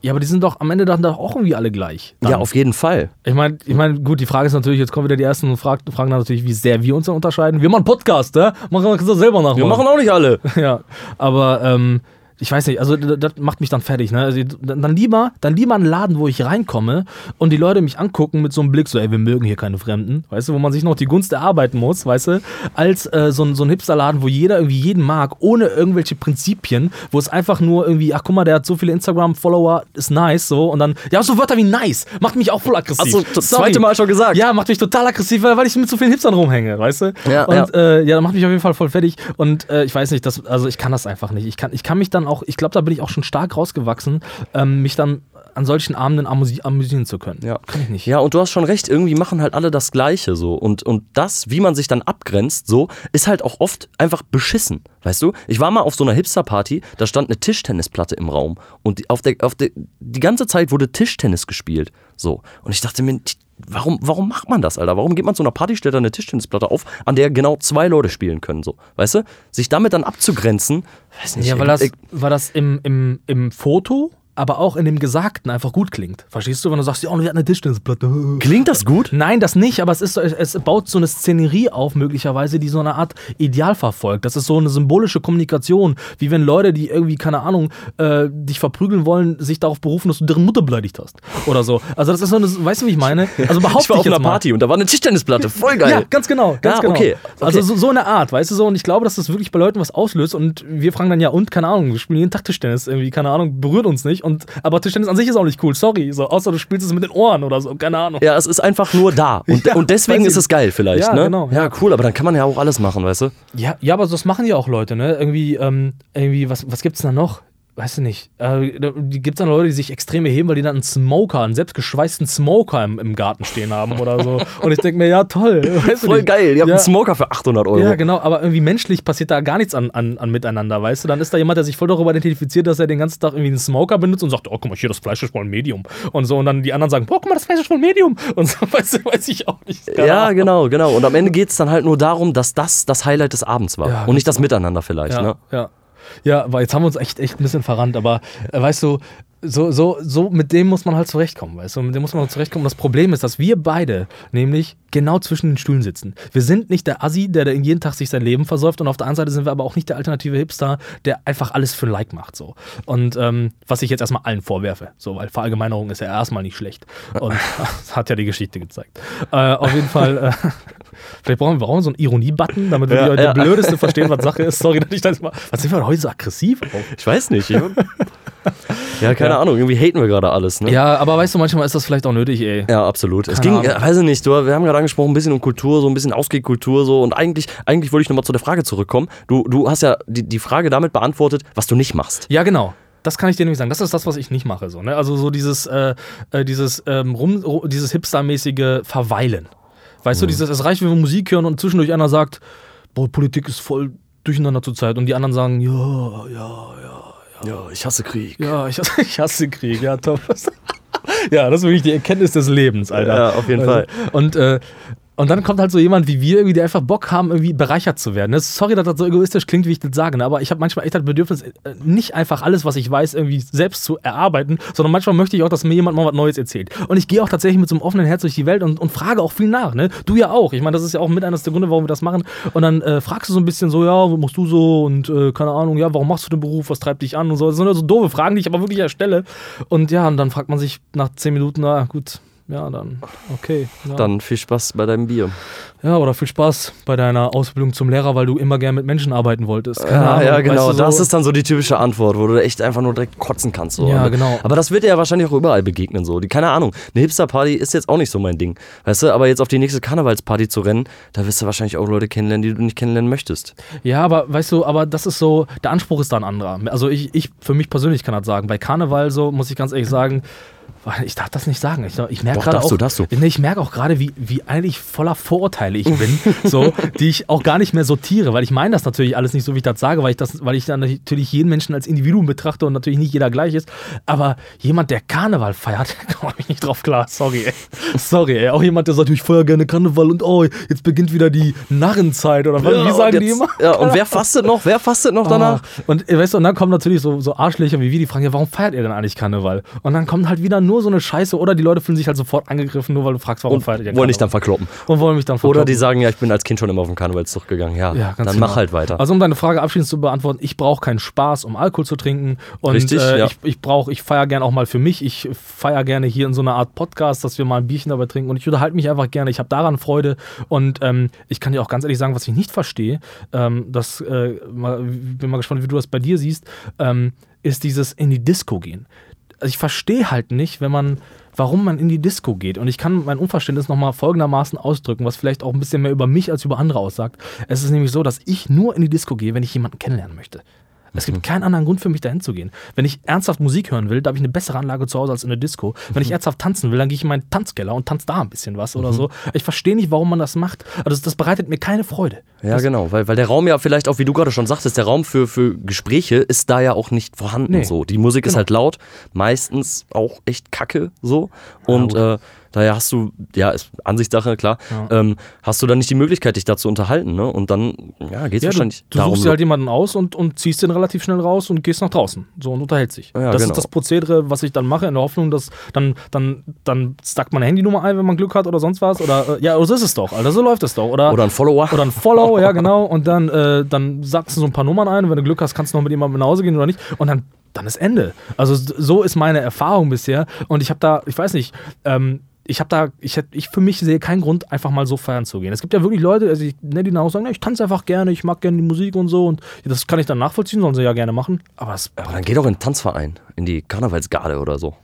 Ja, aber die sind doch am Ende dann doch auch irgendwie alle gleich. Dann. Ja, auf jeden Fall. Ich meine, ich mein, gut, die Frage ist natürlich, jetzt kommen wieder die ersten Frag Fragen dann natürlich, wie sehr wir uns dann unterscheiden. Wir machen Podcast, ne? Machen wir das selber nachmachen. Wir machen auch nicht alle. [laughs] ja, aber ähm, ich weiß nicht, also das macht mich dann fertig. Ne? Also, dann lieber, dann lieber einen Laden, wo ich reinkomme und die Leute mich angucken mit so einem Blick, so, ey, wir mögen hier keine Fremden, weißt du, wo man sich noch die Gunst erarbeiten muss, weißt du, als äh, so, ein, so ein Hipsterladen, wo jeder irgendwie jeden mag, ohne irgendwelche Prinzipien, wo es einfach nur irgendwie, ach guck mal, der hat so viele Instagram-Follower, ist nice, so, und dann, ja, so Wörter wie nice, macht mich auch voll aggressiv. Hast du das zweite Mal schon gesagt. Ja, macht mich total aggressiv, weil weil ich mit so vielen Hipstern rumhänge, weißt du? Ja, und ja. Äh, ja, das macht mich auf jeden Fall voll fertig. Und äh, ich weiß nicht, das, also ich kann das einfach nicht. Ich kann, ich kann mich dann auch, ich glaube, da bin ich auch schon stark rausgewachsen, ähm, mich dann an solchen Abenden amüsi amüsieren zu können. Ja. Kann ich nicht. Ja, und du hast schon recht, irgendwie machen halt alle das Gleiche so. Und, und das, wie man sich dann abgrenzt, so, ist halt auch oft einfach beschissen. Weißt du? Ich war mal auf so einer Hipster-Party, da stand eine Tischtennisplatte im Raum. Und die, auf der, auf der, die ganze Zeit wurde Tischtennis gespielt. So. Und ich dachte mir, warum, warum macht man das, Alter? Warum geht man zu einer Party, stellt da eine Tischtennisplatte auf, an der genau zwei Leute spielen können, so. Weißt du? Sich damit dann abzugrenzen, weiß nicht. Ja, weil das, weil das im, im, im Foto, aber auch in dem Gesagten einfach gut klingt. Verstehst du, wenn du sagst, ja, wir hatten eine Tischtennisplatte. [laughs] Klingt das gut? Nein, das nicht, aber es, ist, es, baut so eine Szenerie auf, möglicherweise, die so eine Art Ideal verfolgt. Das ist so eine symbolische Kommunikation, wie wenn Leute, die irgendwie, keine Ahnung, äh, dich verprügeln wollen, sich darauf berufen, dass du deren Mutter beleidigt hast. Oder so. Also, das ist so eine, weißt du, wie ich meine? Also, behaupte [laughs] Ich war auf einer. Party und da war eine Tischtennisplatte, voll geil. Ja, ganz genau, ganz Ja, genau. okay, okay. Also so, so eine Art, weißt du so, und ich glaube, dass das wirklich bei Leuten was auslöst und wir fragen dann ja, und, keine Ahnung, wir spielen jeden Tag Tischtennis, irgendwie, keine Ahnung, berührt uns nicht und aber Tischtennis an sich ist auch nicht cool, sorry. So, außer du spielst es mit den Ohren oder so, keine Ahnung. Ja, es ist einfach nur da. [laughs] Und, Ja, und deswegen ist es geil vielleicht, Ja, ne? genau, Ja, ja. cool, aber dann kann man ja auch alles machen, weißt du? Ja, ja, aber das machen ja auch Leute, ne? Irgendwie, ähm, irgendwie, was, was gibt's da noch? Weißt du nicht. Äh, da- die gibt's dann Leute, die sich extrem erheben, weil die dann einen Smoker, einen selbstgeschweißten Smoker im, im Garten stehen haben oder so. [laughs] Und ich denke mir, ja, toll. [laughs] Weißt Voll geil, ihr habt ja. einen Smoker für 800 Euro. Ja, genau, aber irgendwie menschlich passiert da gar nichts an, an, an Miteinander, weißt du? Dann ist da jemand, der sich voll darüber identifiziert, dass er den ganzen Tag irgendwie einen Smoker benutzt und sagt, oh, guck mal, hier, das Fleisch ist voll ein Medium. Und so, und dann die anderen sagen, boah, guck mal, das Fleisch ist voll ein Medium. Und so, [laughs] weißt du, weiß ich auch nicht. Keine Ja, genau, genau. Und am Ende geht es dann halt nur darum, dass das das Highlight des Abends war. Ja, und nicht das Miteinander vielleicht, Ja, ne? ja. Ja, aber jetzt haben wir uns echt, echt ein bisschen verrannt, aber äh, weißt du, so, so, so mit dem muss man halt zurechtkommen, weißt du, mit dem muss man halt zurechtkommen. Das Problem ist, dass wir beide nämlich genau zwischen den Stühlen sitzen. Wir sind nicht der Assi, der da jeden Tag sich sein Leben versäuft und auf der anderen Seite sind wir aber auch nicht der alternative Hipster, der einfach alles für ein Like macht, so. Und ähm, was ich jetzt erstmal allen vorwerfe, so, weil Verallgemeinerung ist ja erstmal nicht schlecht und das [laughs] hat ja die Geschichte gezeigt. Äh, auf jeden Fall, äh, [laughs] vielleicht brauchen wir, brauchen so einen Ironie-Button, damit wir Ja, die, der ja. Blödeste verstehen, was Sache ist. Sorry, dass ich das mal. Was sind wir heute so aggressiv? Ich weiß nicht. Ich, [laughs] ja, keine Ja. Ahnung, irgendwie haten wir gerade alles, ne? Ja, aber weißt du, manchmal ist das vielleicht auch nötig, ey. Ja, absolut. Es Keine ging, Ahnung. äh, weiß ich nicht, du, wir haben gerade angesprochen, ein bisschen um Kultur, so ein bisschen Ausgehkultur so und eigentlich, eigentlich wollte ich nochmal zu der Frage zurückkommen. Du, du hast ja die, die Frage damit beantwortet, was du nicht machst. Ja, genau. Das kann ich dir nämlich sagen. Das ist das, was ich nicht mache. So, ne? Also so dieses, äh, äh, dieses, ähm, rum, dieses Hipster-mäßige Verweilen. Weißt du, dieses, es reicht, wenn wir Musik hören und zwischendurch einer sagt, boah, Politik ist voll durcheinander zurzeit und die anderen sagen, ja, ja, ja, Ja, ich hasse Krieg. ja, ich hasse, [laughs] ich hasse Krieg, ja, top. [laughs] ja, das ist wirklich die Erkenntnis des Lebens, Alter. Ja, auf jeden Also, Und, äh, und dann kommt halt so jemand wie wir, irgendwie, der einfach Bock haben, irgendwie bereichert zu werden. Das, sorry, dass das so egoistisch klingt, wie ich das sage, ne? aber ich habe manchmal echt das Bedürfnis, äh, nicht einfach alles, was ich weiß, irgendwie selbst zu erarbeiten, sondern manchmal möchte ich auch, dass mir jemand mal was Neues erzählt. Und ich gehe auch tatsächlich mit so einem offenen Herz durch die Welt und, und frage auch viel nach. Ne? Du ja auch. Ich meine, das ist ja auch mit eines der Gründe, warum wir das machen. Und dann äh, fragst du so ein bisschen so, ja, was machst du so? Und äh, keine Ahnung, ja, warum machst du den Beruf? Was treibt dich an? Und so. Das sind so doofe Fragen, die ich aber wirklich erstelle. Und ja, und dann fragt man sich nach zehn Minuten, na gut, ja, dann, okay. Ja. Dann viel Spaß bei deinem Bier. Ja, oder viel Spaß bei deiner Ausbildung zum Lehrer, weil du immer gern mit Menschen arbeiten wolltest. Keine Ja, Ahnung, ja, weißt genau. du, so. Das ist dann so die typische Antwort, wo du echt einfach nur direkt kotzen kannst. So. Ja, genau. Aber das wird dir ja wahrscheinlich auch überall begegnen. So. Die, keine Ahnung. Eine Hipster-Party ist jetzt auch nicht so mein Ding. Weißt du, aber jetzt auf die nächste Karnevalsparty zu rennen, da wirst du wahrscheinlich auch Leute kennenlernen, die du nicht kennenlernen möchtest. Ja, aber weißt du, aber das ist so, der Anspruch ist da ein anderer. Also ich, ich für mich persönlich kann das sagen. Bei Karneval so, muss ich ganz ehrlich sagen, ich darf das nicht sagen. Ich, ich merke gerade auch, du. Nee, ich merke auch gerade, wie, wie eigentlich voller Vorurteile ich bin, [laughs] so, die ich auch gar nicht mehr sortiere, weil ich meine das natürlich alles nicht so, wie ich das sage, weil ich das, weil ich dann natürlich jeden Menschen als Individuum betrachte und natürlich nicht jeder gleich ist. Aber jemand, der Karneval feiert, [laughs] komme ich nicht drauf klar. Sorry, ey. Sorry, ey. Auch jemand, der sagt, ich feiere gerne Karneval und oh, jetzt beginnt wieder die Narrenzeit oder was, wie sagen und die jetzt- immer? [laughs] Ja, und wer fastet noch? Wer fastet noch danach? Ah, und äh, weißt du, und dann kommen natürlich so, so Arschlöcher wie wir, die fragen, ja, warum feiert ihr denn eigentlich Karneval? Und dann kommt halt wieder nur so eine Scheiße oder die Leute fühlen sich halt sofort angegriffen, nur weil du fragst, warum Und feiert ihr wollen dich dann verkloppen. Und wollen mich dann Oder verkloppen. die sagen, ja, ich bin als Kind schon immer auf den Karnevalszug gegangen. Ja, ja, ganz dann genau. mach halt weiter. Also um deine Frage abschließend zu beantworten, ich brauche keinen Spaß, um Alkohol zu trinken. Und Richtig, äh, ja. ich, ich brauche, ich feiere gerne auch mal für mich. Ich feiere gerne hier in so einer Art Podcast, dass wir mal ein Bierchen dabei trinken. Und ich unterhalte mich einfach gerne. Ich habe daran Freude. Und ähm, ich kann dir auch ganz ehrlich sagen, was ich nicht verstehe, ähm, das äh, mal, bin mal gespannt, wie du das bei dir siehst, ähm, ist dieses in die Disco gehen. Also ich verstehe halt nicht, wenn man, warum man in die Disco geht. Und ich kann mein Unverständnis nochmal folgendermaßen ausdrücken, was vielleicht auch ein bisschen mehr über mich als über andere aussagt. Es ist nämlich so, dass ich nur in die Disco gehe, wenn ich jemanden kennenlernen möchte. Es gibt keinen anderen Grund für mich, dahin zu gehen. Wenn ich ernsthaft Musik hören will, da habe ich eine bessere Anlage zu Hause als in der Disco. Wenn ich ernsthaft tanzen will, dann gehe ich in meinen Tanzkeller und tanze da ein bisschen was oder so. Ich verstehe nicht, warum man das macht. Also das, bereitet mir keine Freude. Ja, das, genau, weil, weil der Raum ja vielleicht auch, wie du gerade schon sagtest, der Raum für, für Gespräche ist da ja auch nicht vorhanden Nee. so. Die Musik ist Genau. halt laut, meistens auch echt kacke so. Und Ja, äh, daher hast du, ja, ist Ansichtssache, klar, Ja. ähm, hast du dann nicht die Möglichkeit, dich da zu unterhalten, ne? Und dann, ja, geht es Ja, du, wahrscheinlich du darum. suchst dir halt jemanden aus und, und ziehst den relativ schnell raus und gehst nach draußen. So und unterhältst dich. Ja, das genau. ist das Prozedere, was ich dann mache, in der Hoffnung, dass dann, dann, dann stackt man eine Handynummer ein, wenn man Glück hat oder sonst was. Oder äh, ja, so ist es doch, Alter, so läuft es doch. Oder, oder ein Follower. oder ein Follow, ja [laughs] genau. Und dann, äh, dann sagst du so ein paar Nummern ein und wenn du Glück hast, kannst du noch mit jemandem nach Hause gehen oder nicht. Und dann, dann ist Ende. Also so ist meine Erfahrung bisher. Und ich habe da, ich weiß nicht, ähm, ich habe da, ich, ich für mich sehe keinen Grund, einfach mal so feiern zu gehen. Es gibt ja wirklich Leute, also ich, ne, die auch sagen, ich tanze einfach gerne, ich mag gerne die Musik und so und das kann ich dann nachvollziehen, sollen sie ja gerne machen. Aber es, Aber dann geh doch in den Tanzverein, in die Karnevalsgarde oder so.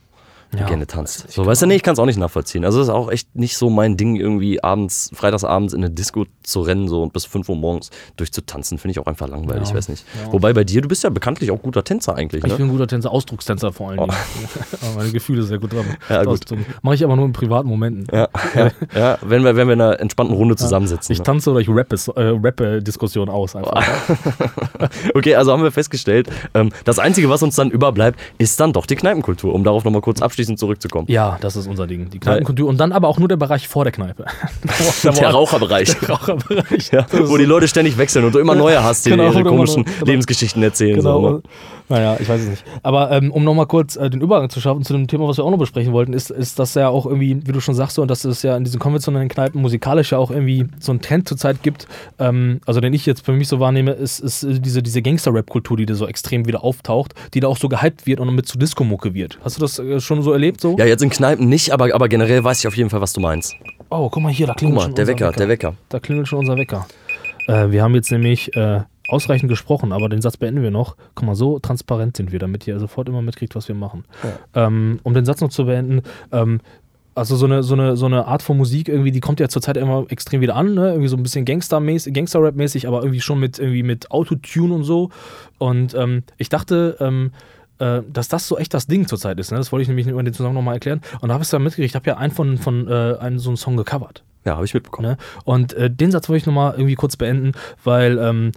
Ja. gerne tanzt. So, weißt du, nee, ich kann es auch nicht nachvollziehen. Also, das ist auch echt nicht so mein Ding, irgendwie abends, freitagsabends in eine Disco zu rennen so und bis 5 Uhr morgens durchzutanzen, finde ich auch einfach langweilig, Ja. weiß nicht. Wobei bei dir, du bist ja bekanntlich auch guter Tänzer eigentlich, ich ne? bin ein guter Tänzer, Ausdruckstänzer vor allen Dingen. [laughs] Aber meine Gefühle sehr gut dran. Ja, gut. Mache ich aber nur in privaten Momenten. Ja, ja, ja, wenn wir, wenn wir in einer entspannten Runde zusammensitzen. Ich ne? tanze oder ich rappe, äh, rappe Diskussion aus einfach. [laughs] Okay, also haben wir festgestellt, ähm, das Einzige, was uns dann überbleibt, ist dann doch die Kneipenkultur, um darauf nochmal kurz abschließend zurückzukommen. Ja, das ist unser Ding. Die Kneipenkultur und dann aber auch nur der Bereich vor der Kneipe. [laughs] Der Raucherbereich. [laughs] Der Raucherbereich. Ja, wo die Leute ständig wechseln und du immer neue hast, die Genau, ihre komischen genau. Lebensgeschichten erzählen. Genau. So, ne? Naja, ich weiß es nicht. Aber ähm, um nochmal kurz äh, den Übergang zu schaffen zu dem Thema, was wir auch noch besprechen wollten, ist, ist das ja auch irgendwie, wie du schon sagst, so, und dass es ja in diesen konventionellen Kneipen musikalisch ja auch irgendwie so einen Trend zurzeit gibt, ähm, also den ich jetzt für mich so wahrnehme, ist, ist diese, diese Gangster-Rap-Kultur, die da so extrem wieder auftaucht, die da auch so gehypt wird und mit zu Disco-Mucke wird. Hast du das äh, schon so erlebt so? Ja, jetzt in Kneipen nicht, aber, aber generell weiß ich auf jeden Fall, was du meinst. Oh, guck mal hier, da Guck klingelt mal, schon der unser Wecker, der Wecker. Da klingelt schon unser Wecker. Äh, wir haben jetzt nämlich äh, ausreichend gesprochen, aber den Satz beenden wir noch. Guck mal, so transparent sind wir, damit ihr sofort immer mitkriegt, was wir machen. Ähm, um den Satz noch zu beenden, ähm, also so eine, so, eine, so eine Art von Musik irgendwie, die kommt ja zurzeit immer extrem wieder an, ne? Irgendwie so ein bisschen Gangster-mäßig, Gangster-Rap-mäßig, aber irgendwie schon mit, irgendwie mit Autotune und so. Und ähm, ich dachte, ähm, äh, dass das so echt das Ding zurzeit ist. Ne? Das wollte ich nämlich über den Zusammenhang nochmal erklären. Und da habe ich es dann mitgekriegt, ich habe ja einen von, von äh, einen, so einen Song gecovert. Ja, habe ich mitbekommen. Ne? Und äh, den Satz wollte ich nochmal irgendwie kurz beenden, weil, ähm,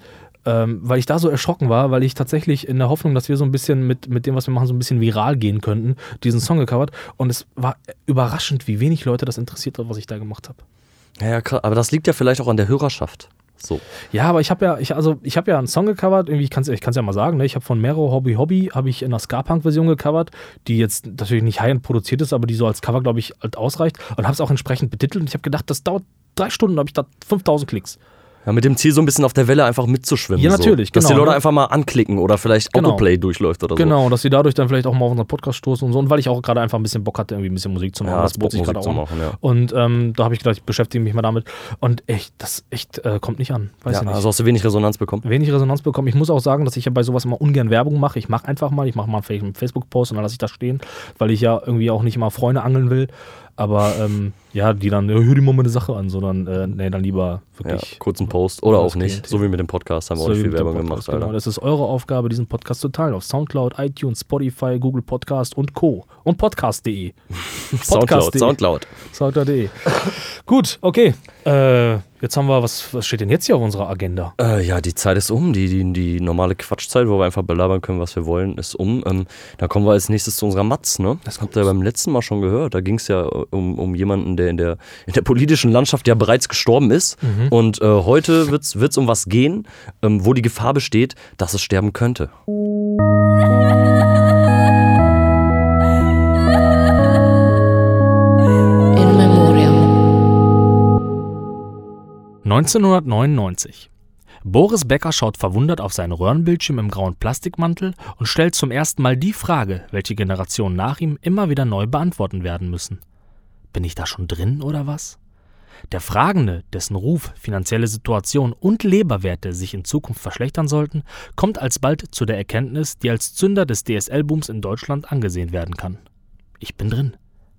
ähm, weil ich da so erschrocken war, weil ich tatsächlich in der Hoffnung, dass wir so ein bisschen mit, mit dem, was wir machen, so ein bisschen viral gehen könnten, diesen Song gecovert. Und es war überraschend, wie wenig Leute das interessiert hat, was ich da gemacht habe. Ja, ja, krass. Aber das liegt ja vielleicht auch an der Hörerschaft. So. Ja, aber ich habe ja, ich, also ich habe ja einen Song gecovert, irgendwie, ich kann es ich ja mal sagen, ne? ich habe von Mero Hobby Hobby, habe ich in einer Ska-Punk-Version gecovert, die jetzt natürlich nicht high-end produziert ist, aber die so als Cover, glaube ich, halt ausreicht und habe es auch entsprechend betitelt und ich habe gedacht, das dauert drei Stunden, habe ich da 5000 Klicks. Ja, mit dem Ziel, so ein bisschen auf der Welle einfach mitzuschwimmen. Ja, natürlich, So. Dass die genau, Leute ne? einfach mal anklicken oder vielleicht Genau. Autoplay durchläuft oder so. Genau, und dass sie dadurch dann vielleicht auch mal auf unseren Podcast stoßen und so. Und weil ich auch gerade einfach ein bisschen Bock hatte, irgendwie ein bisschen Musik zu machen. Ja, das bot sich gerade auch. machen, ja. Und ähm, da habe ich gedacht, ich beschäftige mich mal damit. Und echt, das echt äh, kommt nicht an. Weiß Ja, ich nicht. also hast du wenig Resonanz bekommen. wenig Resonanz bekommen. Ich muss auch sagen, dass ich ja bei sowas immer ungern Werbung mache. Ich mache einfach mal, ich mache mal einen Facebook-Post und dann lasse ich das stehen, weil ich ja irgendwie auch nicht immer Freunde angeln will. Aber ähm, ja, die dann, ja, hör dir mal meine Sache an, sondern äh, nee, dann lieber Ja, wirklich. kurzen Post oder auch nicht. So wie mit dem Podcast haben wir auch so nicht wie viel Werbung Podcast, gemacht, Alter. Genau, das ist eure Aufgabe, diesen Podcast zu teilen auf Soundcloud, iTunes, Spotify, Google Podcast und Co. Und podcast.de. [laughs] Soundcloud, Podcast.de. Soundcloud. Soundcloud.de. Gut, okay. Äh, jetzt haben wir, was, was steht denn jetzt hier auf unserer Agenda? Äh, ja, die Zeit ist um. Die, die, die normale Quatschzeit, wo wir einfach belabern können, was wir wollen, ist um. Ähm, da kommen wir als nächstes zu unserer Matz, ne? Das habt ihr beim letzten Mal schon gehört. Da ging es ja äh, um, um jemanden, der in, der in der politischen Landschaft ja bereits gestorben ist. Mhm. Und äh, heute wird es um was gehen, ähm, wo die Gefahr besteht, dass es sterben könnte. 1999. Boris Becker schaut verwundert auf seinen Röhrenbildschirm im grauen Plastikmantel und stellt zum ersten Mal die Frage, welche Generationen nach ihm immer wieder neu beantworten werden müssen. Bin ich da schon drin oder was? Der Fragende, dessen Ruf, finanzielle Situation und Leberwerte sich in Zukunft verschlechtern sollten, kommt alsbald zu der Erkenntnis, die als Zünder des DSL-Booms in Deutschland angesehen werden kann. Ich bin drin.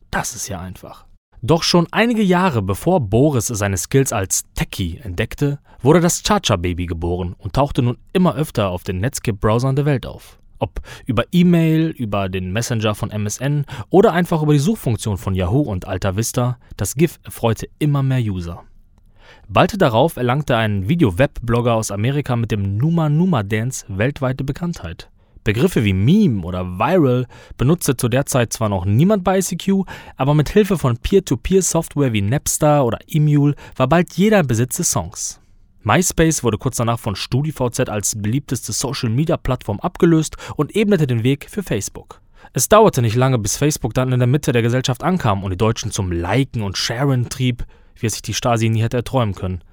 Das ist ja einfach. Doch schon einige Jahre bevor Boris seine Skills als Techie entdeckte, wurde das Chacha-Baby geboren und tauchte nun immer öfter auf den Netscape-Browsern der Welt auf. Ob über E-Mail, über den Messenger von MSN oder einfach über die Suchfunktion von Yahoo und Alta Vista, das GIF erfreute immer mehr User. Bald darauf erlangte ein Video-Web-Blogger aus Amerika mit dem Numa Numa Dance weltweite Bekanntheit. Begriffe wie Meme oder Viral benutzte zu der Zeit zwar noch niemand bei ICQ, aber mit Hilfe von Peer-to-Peer-Software wie Napster oder Emule war bald jeder Besitz des Songs. MySpace wurde kurz danach von StudiVZ als beliebteste Social-Media-Plattform abgelöst und ebnete den Weg für Facebook. Es dauerte nicht lange, bis Facebook dann in der Mitte der Gesellschaft ankam und die Deutschen zum Liken und Sharen trieb, wie es sich die Stasi nie hätte erträumen können.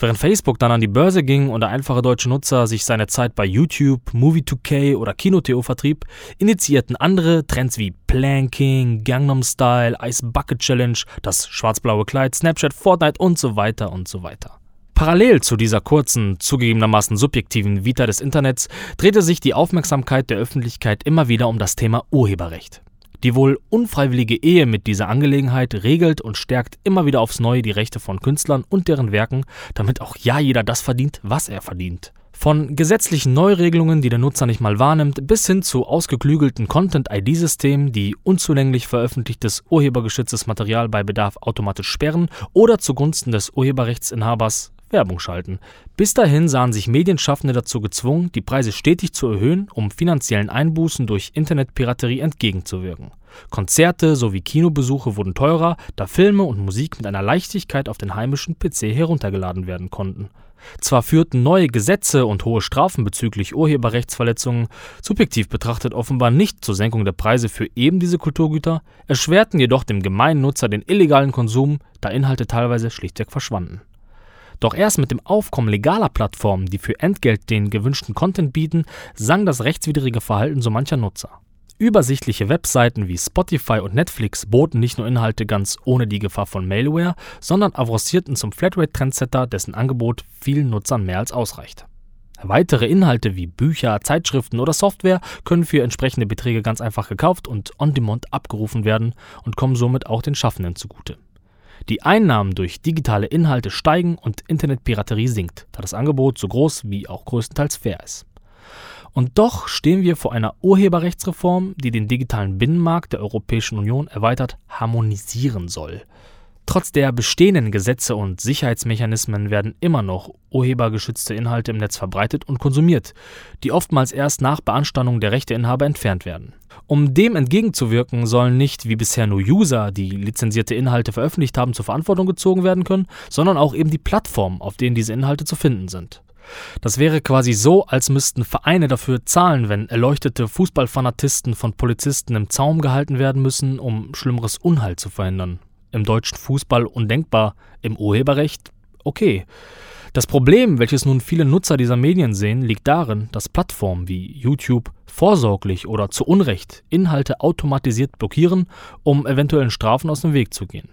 Während Facebook dann an die Börse ging und der einfache deutsche Nutzer sich seine Zeit bei YouTube, Movie2K oder Kino.to vertrieb, initiierten andere Trends wie Planking, Gangnam Style, Ice Bucket Challenge, das schwarz-blaue Kleid, Snapchat, Fortnite und so weiter und so weiter. Parallel zu dieser kurzen, zugegebenermaßen subjektiven Vita des Internets drehte sich die Aufmerksamkeit der Öffentlichkeit immer wieder um das Thema Urheberrecht. Die wohl unfreiwillige Ehe mit dieser Angelegenheit regelt und stärkt immer wieder aufs Neue die Rechte von Künstlern und deren Werken, damit auch ja jeder das verdient, was er verdient. Von gesetzlichen Neuregelungen, die der Nutzer nicht mal wahrnimmt, bis hin zu ausgeklügelten Content-ID-Systemen, die unzulänglich veröffentlichtes urhebergeschütztes Material bei Bedarf automatisch sperren oder zugunsten des Urheberrechtsinhabers Werbung schalten. Bis dahin sahen sich Medienschaffende dazu gezwungen, die Preise stetig zu erhöhen, um finanziellen Einbußen durch Internetpiraterie entgegenzuwirken. Konzerte sowie Kinobesuche wurden teurer, da Filme und Musik mit einer Leichtigkeit auf den heimischen PC heruntergeladen werden konnten. Zwar führten neue Gesetze und hohe Strafen bezüglich Urheberrechtsverletzungen subjektiv betrachtet offenbar nicht zur Senkung der Preise für eben diese Kulturgüter, erschwerten jedoch dem gemeinen Nutzer den illegalen Konsum, da Inhalte teilweise schlichtweg verschwanden. Doch erst mit dem Aufkommen legaler Plattformen, die für Entgelt den gewünschten Content bieten, sang das rechtswidrige Verhalten so mancher Nutzer. Übersichtliche Webseiten wie Spotify und Netflix boten nicht nur Inhalte ganz ohne die Gefahr von Malware, sondern avancierten zum Flatrate-Trendsetter, dessen Angebot vielen Nutzern mehr als ausreicht. Weitere Inhalte wie Bücher, Zeitschriften oder Software können für entsprechende Beträge ganz einfach gekauft und on-demand abgerufen werden und kommen somit auch den Schaffenden zugute. Die Einnahmen durch digitale Inhalte steigen und Internetpiraterie sinkt, da das Angebot so groß wie auch größtenteils fair ist. Und doch stehen wir vor einer Urheberrechtsreform, die den digitalen Binnenmarkt der Europäischen Union erweitert harmonisieren soll. Trotz der bestehenden Gesetze und Sicherheitsmechanismen werden immer noch urhebergeschützte Inhalte im Netz verbreitet und konsumiert, die oftmals erst nach Beanstandung der Rechteinhaber entfernt werden. Um dem entgegenzuwirken, sollen nicht wie bisher nur User, die lizenzierte Inhalte veröffentlicht haben, zur Verantwortung gezogen werden können, sondern auch eben die Plattformen, auf denen diese Inhalte zu finden sind. Das wäre quasi so, als müssten Vereine dafür zahlen, wenn erleuchtete Fußballfanatisten von Polizisten im Zaum gehalten werden müssen, um schlimmeres Unheil zu verhindern im deutschen Fußball undenkbar, im Urheberrecht okay. Das Problem, welches nun viele Nutzer dieser Medien sehen, liegt darin, dass Plattformen wie YouTube vorsorglich oder zu Unrecht Inhalte automatisiert blockieren, um eventuellen Strafen aus dem Weg zu gehen.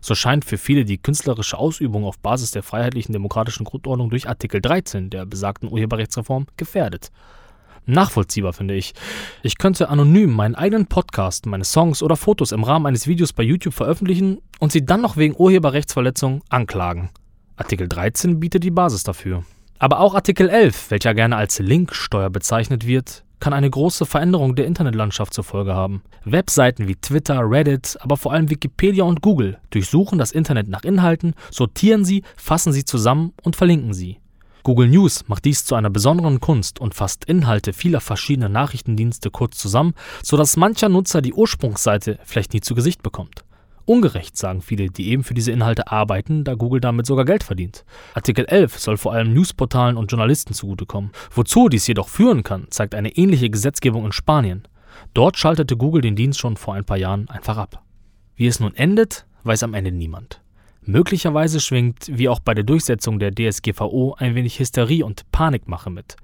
So scheint für viele die künstlerische Ausübung auf Basis der freiheitlichen demokratischen Grundordnung durch Artikel 13 der besagten Urheberrechtsreform gefährdet nachvollziehbar, finde ich. Ich könnte anonym meinen eigenen Podcast, meine Songs oder Fotos im Rahmen eines Videos bei YouTube veröffentlichen und sie dann noch wegen Urheberrechtsverletzung anklagen. Artikel 13 bietet die Basis dafür. Aber auch Artikel 11, welcher gerne als Linksteuer bezeichnet wird, kann eine große Veränderung der Internetlandschaft zur Folge haben. Webseiten wie Twitter, Reddit, aber vor allem Wikipedia und Google durchsuchen das Internet nach Inhalten, sortieren sie, fassen sie zusammen und verlinken sie. Google News macht dies zu einer besonderen Kunst und fasst Inhalte vieler verschiedener Nachrichtendienste kurz zusammen, sodass mancher Nutzer die Ursprungsseite vielleicht nie zu Gesicht bekommt. Ungerecht, sagen viele, die eben für diese Inhalte arbeiten, da Google damit sogar Geld verdient. Artikel 11 soll vor allem Newsportalen und Journalisten zugutekommen. Wozu dies jedoch führen kann, zeigt eine ähnliche Gesetzgebung in Spanien. Dort schaltete Google den Dienst schon vor ein paar Jahren einfach ab. Wie es nun endet, weiß am Ende niemand. Möglicherweise schwingt, wie auch bei der Durchsetzung der DSGVO, ein wenig Hysterie und Panikmache mit.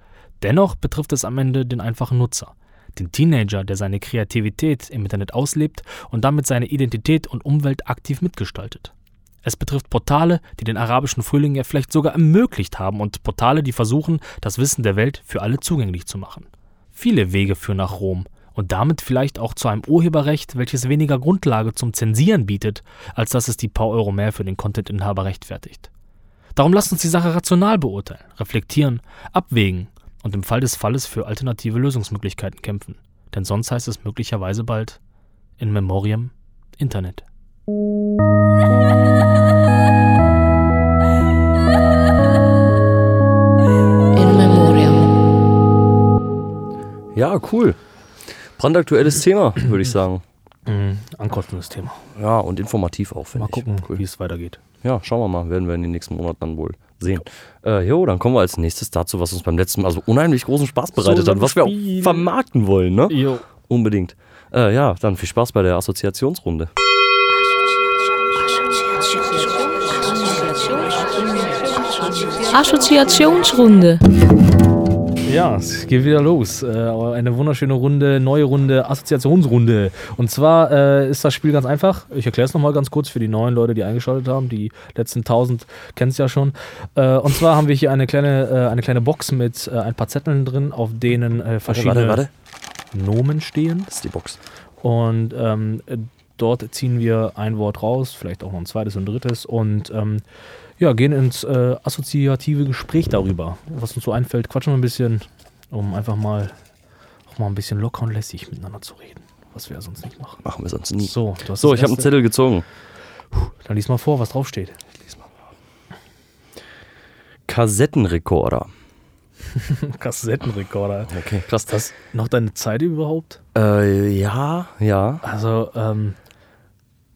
Dennoch betrifft es am Ende den einfachen Nutzer, den Teenager, der seine Kreativität im Internet auslebt und damit seine Identität und Umwelt aktiv mitgestaltet. Es betrifft Portale, die den arabischen Frühling ja vielleicht sogar ermöglicht haben und Portale, die versuchen, das Wissen der Welt für alle zugänglich zu machen. Viele Wege führen nach Rom, und damit vielleicht auch zu einem Urheberrecht, welches weniger Grundlage zum Zensieren bietet, als dass es die paar Euro mehr für den Contentinhaber rechtfertigt. Darum lasst uns die Sache rational beurteilen, reflektieren, abwägen und im Fall des Falles für alternative Lösungsmöglichkeiten kämpfen. Denn sonst heißt es möglicherweise bald in Memoriam Internet. In Memoriam. Ja, cool. Brandaktuelles Thema, [clears throat] würde ich sagen. Mhm, ankotzendes Thema. Ja, und informativ auch, finde ich. Mal gucken, cool. wie es weitergeht. Ja, schauen wir mal. Werden wir in den nächsten Monaten dann wohl sehen. Äh, jo, dann kommen wir als nächstes dazu, was uns beim letzten Mal so unheimlich großen Spaß bereitet so hat, was wir auch vermarkten wollen, ne? Jo. Unbedingt. Äh, ja, dann viel Spaß bei der Assoziationsrunde. Assoziation. Assoziation. Assoziation. Assoziationsrunde. Ja, es geht wieder los. Äh, eine wunderschöne Runde, neue Runde, Assoziationsrunde. Und zwar äh, ist das Spiel ganz einfach. Ich erkläre es nochmal ganz kurz für die neuen Leute, die eingeschaltet haben. Die letzten 1000 kennen es ja schon. Äh, und zwar haben wir hier eine kleine, eine kleine Box mit ein paar Zetteln drin, auf denen verschiedene warte, Nomen stehen. Das ist die Box. Und ähm, äh, dort ziehen wir ein Wort raus, vielleicht auch noch ein zweites und drittes und ähm, ja, gehen ins äh, assoziative Gespräch darüber, was uns so einfällt. Quatschen wir ein bisschen, um einfach mal auch mal ein bisschen locker und lässig miteinander zu reden, was wir ja sonst nicht machen. Machen wir sonst nie. So, So, ich habe einen Zettel gezogen. Dann lies mal vor, was draufsteht. Kassettenrekorder. [laughs] Kassettenrekorder. Okay, krass. Das noch deine Zeit überhaupt? Äh, ja, ja. Also, ähm,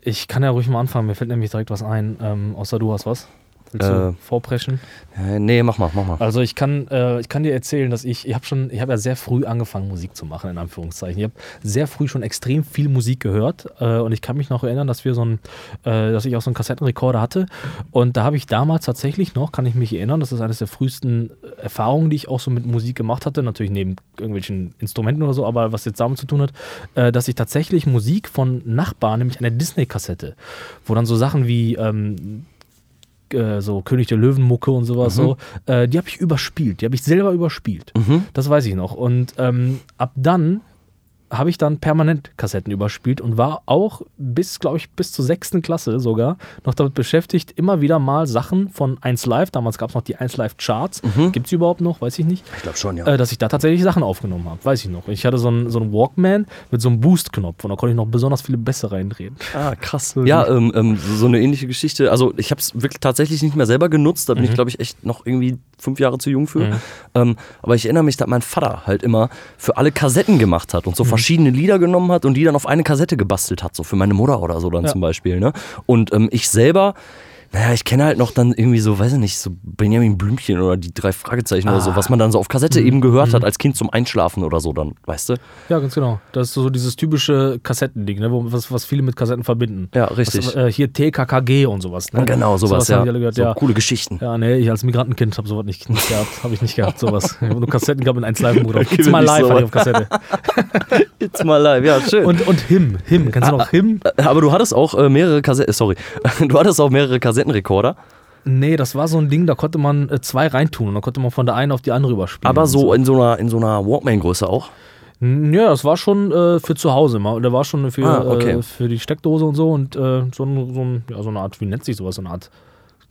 ich kann ja ruhig mal anfangen, mir fällt nämlich direkt was ein, ähm, außer du hast was. Willst Äh. du vorpreschen? Äh, nee, mach mal, mach mal. Also ich kann, äh, ich kann dir erzählen, dass ich, ich habe schon, ich habe ja sehr früh angefangen, Musik zu machen, in Anführungszeichen. Ich habe sehr früh schon extrem viel Musik gehört äh, und ich kann mich noch erinnern, dass wir so ein, äh, dass ich auch so einen Kassettenrekorder hatte und da habe ich damals tatsächlich noch, kann ich mich erinnern, das ist eines der frühesten Erfahrungen, die ich auch so mit Musik gemacht hatte, natürlich neben irgendwelchen Instrumenten oder so, aber was jetzt damit zu tun hat, äh, dass ich tatsächlich Musik von Nachbarn, nämlich eine Disney-Kassette, wo dann so Sachen wie ähm, äh, so König der Löwen-Mucke und sowas so, äh, die habe ich überspielt. Die habe ich selber überspielt. Das weiß ich noch. Und ähm, ab dann habe ich dann permanent Kassetten überspielt und war auch bis, glaube ich, bis zur sechsten Klasse sogar noch damit beschäftigt, immer wieder mal Sachen von 1 Live, damals gab es noch die 1 Live Charts, gibt es überhaupt noch, weiß ich nicht, Ich glaube schon, ja. äh, dass ich da tatsächlich Sachen aufgenommen habe, weiß ich noch. Ich hatte so einen, so einen Walkman mit so einem Boost-Knopf und da konnte ich noch besonders viele Bässe reindrehen. Ah, krass. [laughs] Ja, ähm, ähm, so eine ähnliche Geschichte. Also ich habe es wirklich tatsächlich nicht mehr selber genutzt. Da bin ich, glaube ich, echt noch irgendwie fünf Jahre zu jung für. Ähm, aber ich erinnere mich, dass mein Vater halt immer für alle Kassetten gemacht hat und so verschiedene Lieder genommen hat und die dann auf eine Kassette gebastelt hat. So für meine Mutter oder so dann Ja. zum Beispiel. Ne? Und ähm, ich selber... Naja, ich kenne halt noch dann irgendwie so, weiß ich nicht, so Benjamin Blümchen oder die drei Fragezeichen oder so, was man dann so auf Kassette eben gehört hat als Kind zum Einschlafen oder so dann, weißt du? Ja, ganz genau. Das ist so dieses typische Kassettending, ne, was, was viele mit Kassetten verbinden. Ja, richtig. Was, äh, hier TKKG und sowas. Ne? Genau, sowas, haben ja. gehört, so ja. coole Geschichten. Ja, nee, ich als Migrantenkind habe sowas nicht, nicht gehabt. Habe ich nicht gehabt, sowas. Ich habe nur Kassetten gehabt mit 1 Live. Gib It's live so. hatte ich auf Kassette. [laughs] It's my life, ja, schön. Und, und Him. Him. Kennst du noch Him? Äh, Aber du hattest auch äh, mehrere Kassetten, sorry, [laughs] du hattest auch mehrere Kassettenrekorder, Nee, das war so ein Ding, da konnte man äh, zwei reintun und dann konnte man von der einen auf die andere überspielen. aber so in so einer, in so einer Walkman-Größe auch. Ja, das war schon äh, für zu Hause mal. Der war schon für, Ah, okay. äh, für die Steckdose und so und äh, so, so, ja, so eine Art, wie nennt sich sowas, so eine Art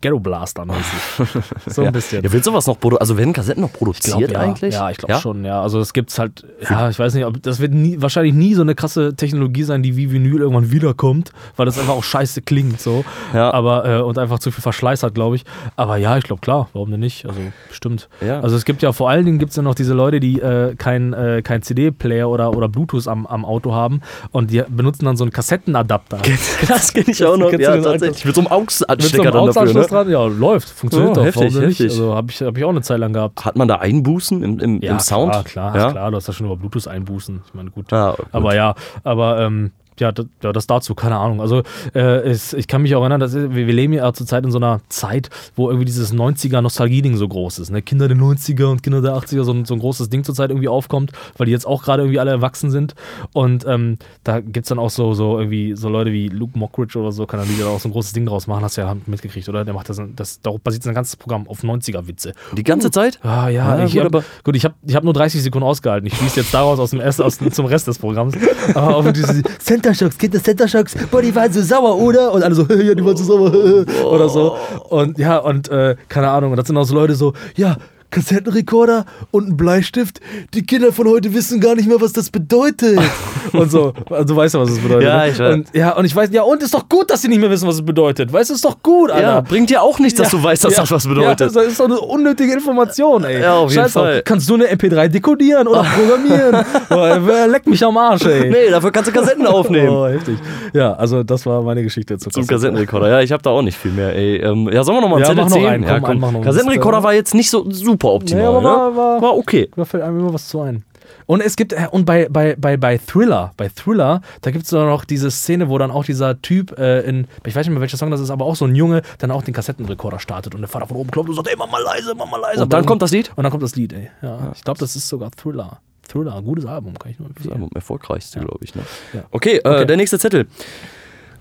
Ghetto Blaster mäßig. [laughs] so ein ja. bisschen. Ja, wird sowas noch produziert? Also werden Kassetten noch produziert Glaub, ja. eigentlich? Ja, ich glaube schon, ja. Also es gibt's halt, ja, ich weiß nicht, ob das wird nie, wahrscheinlich nie so eine krasse Technologie sein, die wie Vinyl irgendwann wiederkommt, weil das einfach auch scheiße klingt so. Ja. Aber äh, und einfach zu viel Verschleiß hat, glaube ich. Aber ja, ich glaube klar, warum denn nicht? Also bestimmt. Ja. Also es gibt ja vor allen Dingen gibt's ja noch diese Leute, die äh, kein, äh, kein CD-Player oder, oder Bluetooth am, am Auto haben und die benutzen dann so einen Kassettenadapter. [laughs] Das kenne ich auch noch. Ja, tatsächlich. Mit so einem so AUX-Anstecker einem dann dafür. Ne? Dran, ja, läuft, funktioniert Oh, doch. heftig, denn nicht? heftig. Also habe ich, hab ich auch eine Zeit lang gehabt. Hat man da Einbußen im, im, im Sound? Klar, klar, ja? klar, du hast ja schon über Bluetooth einbußen. Ich meine, gut. Ja, gut. Aber ja, aber ähm, ja, das, ja, das dazu, keine Ahnung. Also äh, es, ich kann mich auch erinnern, dass wir, wir leben ja zurzeit in so einer Zeit, wo irgendwie dieses 90er-Nostalgie-Ding so groß ist. Ne? Kinder der 90er und Kinder der 80er, so ein, so ein großes Ding zurzeit irgendwie aufkommt, weil die jetzt auch gerade irgendwie alle erwachsen sind. Und ähm, da gibt es dann auch so, so irgendwie so Leute wie Luke Mockridge oder so, kann dann wieder auch so ein großes Ding draus machen, hast du ja mitgekriegt, oder? Der macht das, das darauf basiert sein ganzes Programm auf 90er-Witze. Die ganze Zeit? Ah ja, Ja, ich gut, hab, aber- gut, ich habe ich hab nur 30 Sekunden ausgehalten. Ich schließe jetzt daraus aus dem ersten, aus, zum Rest des Programms. [laughs] Aber auch diese Center [laughs] Shocks, Kinder Center Shocks, boah, die waren so sauer, oder? Und alle so, [laughs] ja, die waren so sauer, [laughs] oder so. Und ja, und äh, keine Ahnung, und das sind auch so Leute so, ja, Kassettenrekorder und ein Bleistift. Die Kinder von heute wissen gar nicht mehr, was das bedeutet. [laughs] und so, also du weißt ja, was das bedeutet. Ja, ne? ich weiß. Und, ja, und ich weiß, ja, und ist doch gut, dass sie nicht mehr wissen, was es bedeutet. Weißt du, ist doch gut, Alter. Ja, bringt dir auch nichts, dass du weißt, dass Ja, das was Ja, bedeutet. das ist doch eine unnötige Information, ey. Ja, auf jeden Scheiß. Fall. Kannst du eine MP3 dekodieren oder [laughs] programmieren? Boah, leck mich am Arsch, ey. nee, dafür kannst du Kassetten [laughs] aufnehmen. Oh, heftig. Ja, also das war meine Geschichte zu Zum Kassettenrekorder. Ja, ich habe da auch nicht viel mehr. Ey. Ähm, ja, sollen wir noch mal einen Ja, Zettel noch einen, ja, komm, mach noch einen. Kassettenrekorder war jetzt nicht so super optimal. Nee, ne? war- war- war okay. Da fällt einem immer was zu ein. Und es gibt, äh, und bei, bei, bei, bei Thriller, bei Thriller, da gibt es noch diese Szene, wo dann auch dieser Typ äh, in, ich weiß nicht mehr welcher Song das ist, aber auch so ein Junge, dann auch den Kassettenrekorder startet und der Vater von oben klopft und sagt, ey, mach mal leise, mach mal leise. Und dann Aber- kommt das Lied? Und dann kommt das Lied, ey. Ja, ich glaube, das ist sogar Thriller. Thriller, gutes Album, kann ich nur Das empfehlen. Album erfolgreichste, glaube ich. Ne? Ja. Okay, äh, Okay. der nächste Zettel.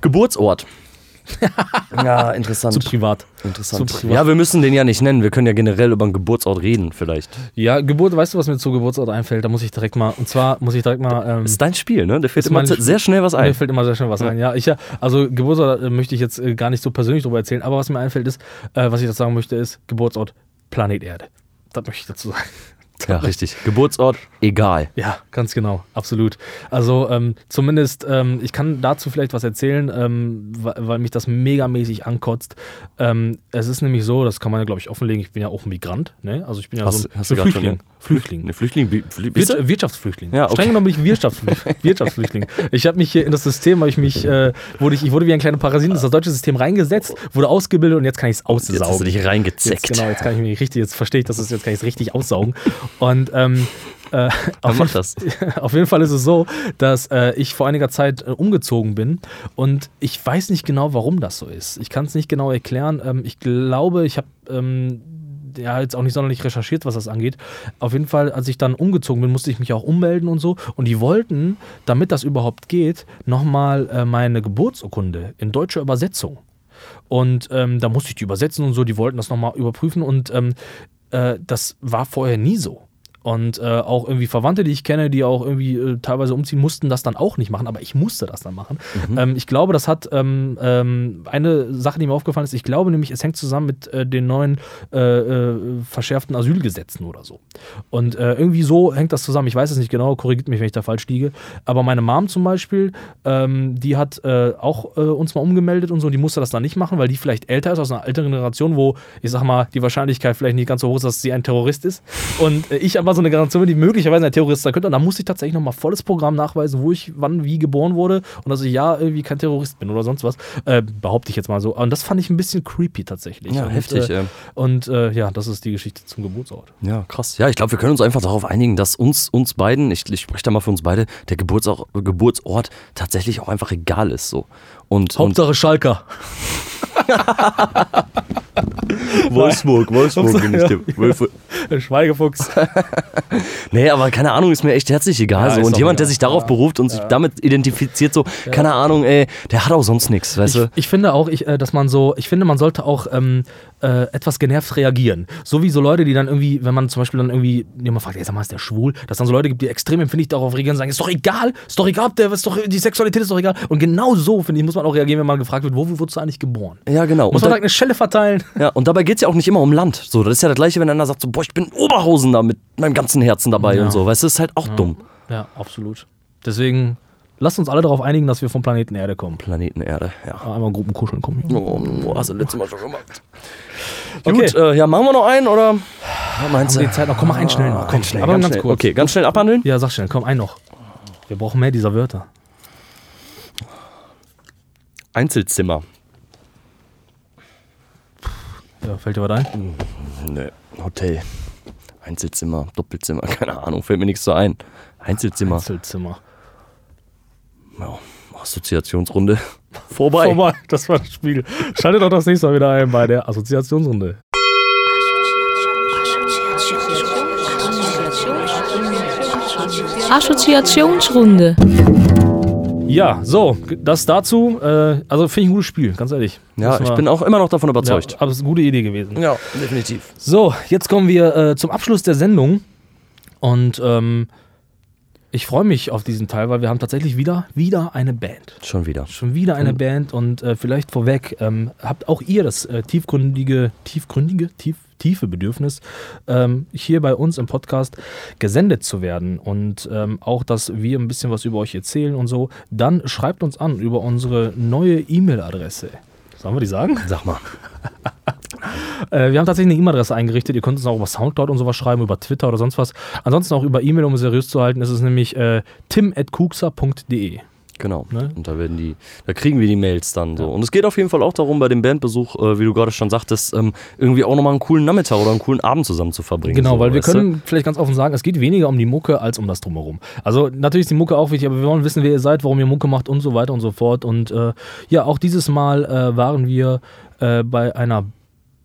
Geburtsort. [laughs] ja, interessant. Zu privat. Interessant. zu privat. Ja, wir müssen den ja nicht nennen. Wir können ja generell über einen Geburtsort reden, vielleicht. Ja, Geburt, weißt du, was mir zu Geburtsort einfällt? Da muss ich direkt mal, und zwar muss ich direkt mal. Ähm, Das ist dein Spiel, ne? Da fällt immer sehr schnell was Mir ein. fällt immer sehr schnell was ein. Ja, ich, ja, also Geburtsort äh, möchte ich jetzt äh, gar nicht so persönlich drüber erzählen, aber was mir einfällt ist, äh, was ich dazu sagen möchte, ist Geburtsort Planet Erde. Das möchte ich dazu sagen. [laughs] Ja, richtig. Geburtsort, egal. Ja, ganz genau, absolut. Also ähm, zumindest, ähm, ich kann dazu vielleicht was erzählen, ähm, weil, weil mich das megamäßig ankotzt. Ähm, es ist nämlich so, das kann man ja, glaube ich, offenlegen, ich bin ja auch ein Migrant, ne? Also ich bin ja Hast- so ein, hast du so grad Flüchtling. schon, Flüchtling. Eine Flüchtling. Wir du? Wirtschaftsflüchtling. Ja, okay. Streng genommen bin ich Wirtschaftsflüchtling. [laughs] Wirtschaftsflüchtling. Ich habe mich hier in das System, habe ich mich, äh, wurde ich, ich wurde wie ein kleiner Parasit in das deutsche System reingesetzt, wurde ausgebildet und jetzt kann ich es aussaugen. Jetzt hast du dich reingezeckt. Jetzt, genau, jetzt kann ich mich richtig, jetzt verstehe ich das, jetzt kann ich es richtig aussaugen. Und ähm, äh, [laughs] auf, mach jeden, das. [laughs] auf jeden Fall ist es so, dass äh, ich vor einiger Zeit äh, umgezogen bin und ich weiß nicht genau, warum das so ist. Ich kann es nicht genau erklären. Ähm, ich glaube, ich habe ähm, ja jetzt auch nicht sonderlich recherchiert, was das angeht. Auf jeden Fall, als ich dann umgezogen bin, musste ich mich auch ummelden und so. Und die wollten, damit das überhaupt geht, nochmal äh, meine Geburtsurkunde in deutscher Übersetzung. Und ähm, da musste ich die übersetzen und so, die wollten das nochmal überprüfen und ähm, äh, das war vorher nie so. Und äh, auch irgendwie Verwandte, die ich kenne, die auch irgendwie äh, teilweise umziehen, mussten das dann auch nicht machen, aber ich musste das dann machen. Ähm, ich glaube, das hat ähm, ähm, eine Sache, die mir aufgefallen ist, ich glaube nämlich, es hängt zusammen mit äh, den neuen äh, äh, verschärften Asylgesetzen oder so. Und äh, irgendwie so hängt das zusammen. Ich weiß es nicht genau, korrigiert mich, wenn ich da falsch liege. Aber meine Mom zum Beispiel, ähm, die hat auch uns mal umgemeldet und so, die musste das dann nicht machen, weil die vielleicht älter ist, aus einer älteren Generation, wo, ich sag mal, die Wahrscheinlichkeit vielleicht nicht ganz so hoch ist, dass sie ein Terrorist ist. Und ich aber so eine Generation die möglicherweise ein Terrorist sein könnte. Und da musste ich tatsächlich nochmal volles Programm nachweisen, wo ich wann wie geboren wurde und dass ich ja irgendwie kein Terrorist bin oder sonst was. Äh, behaupte ich jetzt mal so. Und das fand ich ein bisschen creepy tatsächlich. Ja, und, heftig, Äh, und äh, ja, das ist die Geschichte zum Geburtsort. Ja, krass. Ja, ich glaube, wir können uns einfach darauf einigen, dass uns, uns beiden, ich, ich spreche da mal für uns beide, der Geburtsort, Geburtsort tatsächlich auch einfach egal ist. So. Und, Hauptsache Schalker. [laughs] [laughs] Wolfsburg, Wolfsburg bin ich der. Wolf. Schweigefuchs. [laughs] Nee, aber keine Ahnung, ist mir echt herzlich egal. Ja, so. Und jemand, der sich darauf Ja. beruft und sich damit identifiziert, so, keine Ahnung, ey, der hat auch sonst nichts, weißt Ich, du? ich finde auch, ich, äh, dass man so, ich finde, man sollte auch ähm, äh, etwas genervt reagieren. So wie so Leute, die dann irgendwie, wenn man zum Beispiel dann irgendwie jemand fragt, ey, sag mal, ist der schwul? Dass dann so Leute gibt, die extrem empfindlich darauf reagieren und sagen, ist doch egal, ist doch egal, der, ist doch, die Sexualität ist doch egal. Und genau so, finde ich, muss man auch reagieren, wenn man gefragt wird, wo wurdest du eigentlich geboren? Ja, genau. Muss Und, man da, direkt eine Schelle verteilen? ja, und dabei geht es ja auch nicht immer um Land. So, das ist ja das Gleiche, wenn einer sagt, so, boah, ich bin Oberhausen da mit meinem ganzen Herzen dabei Ja. und so. Weißt du, ist halt auch dumm. Ja, absolut. Deswegen, lasst uns alle darauf einigen, dass wir vom Planeten Erde kommen. Planeten Erde, ja. Einmal Gruppen kuscheln kommen. Oh, oh, hast du letztes Mal schon gemacht. Okay. Gut, äh, ja, machen wir noch einen oder? Ja, meinst Haben du? wir die Zeit noch? Komm mal einen schnell noch. Komm, schnell, aber ganz ganz kurz. Okay, ganz schnell abhandeln. Ja, sag schnell, komm, einen noch. Wir brauchen mehr dieser Wörter. Einzelzimmer. Ja, fällt dir was ein? Ne, Hotel. Einzelzimmer, Doppelzimmer, [laughs] keine Ahnung, fällt mir nichts so ein. Einzelzimmer. Einzelzimmer. Ja, Assoziationsrunde. [laughs] Vorbei. Vorbei, das war das Spiel. Schaltet doch das nächste Mal wieder ein bei der Assoziationsrunde. Assoziationsrunde. Ja, so, das dazu. Äh, also finde ich ein gutes Spiel, ganz ehrlich. Ja, ich bin auch immer noch davon ja, überzeugt. aber es ist eine gute Idee gewesen. Ja, definitiv. So, jetzt kommen wir äh, zum Abschluss der Sendung. Und ähm, ich freue mich auf diesen Teil, weil wir haben tatsächlich wieder, wieder eine Band. Schon wieder. Schon wieder eine Mhm. Band und äh, vielleicht vorweg, ähm, habt auch ihr das äh, tiefgründige, tiefgründige, tief, tiefe Bedürfnis, ähm, hier bei uns im Podcast gesendet zu werden und ähm, auch, dass wir ein bisschen was über euch erzählen und so, dann schreibt uns an über unsere neue E-Mail-Adresse. Sollen wir die sagen? Sag mal. [laughs] Äh, wir haben tatsächlich eine E-Mail-Adresse eingerichtet. Ihr könnt uns auch über Soundcloud und sowas schreiben, über Twitter oder sonst was. Ansonsten auch über E-Mail, um es seriös zu halten, ist es nämlich äh, tim.kuxa.de. Genau. Ne? Und da werden die, da kriegen wir die Mails dann so. Und es geht auf jeden Fall auch darum, bei dem Bandbesuch, äh, wie du gerade schon sagtest, ähm, irgendwie auch nochmal einen coolen Nachmittag oder einen coolen Abend zusammen zu verbringen. Genau, so, weil wir weißt du? können vielleicht ganz offen sagen, es geht weniger um die Mucke als um das Drumherum. Also natürlich ist die Mucke auch wichtig, aber wir wollen wissen, wer ihr seid, warum ihr Mucke macht und so weiter und so fort. Und äh, ja, auch dieses Mal äh, waren wir äh, bei einer,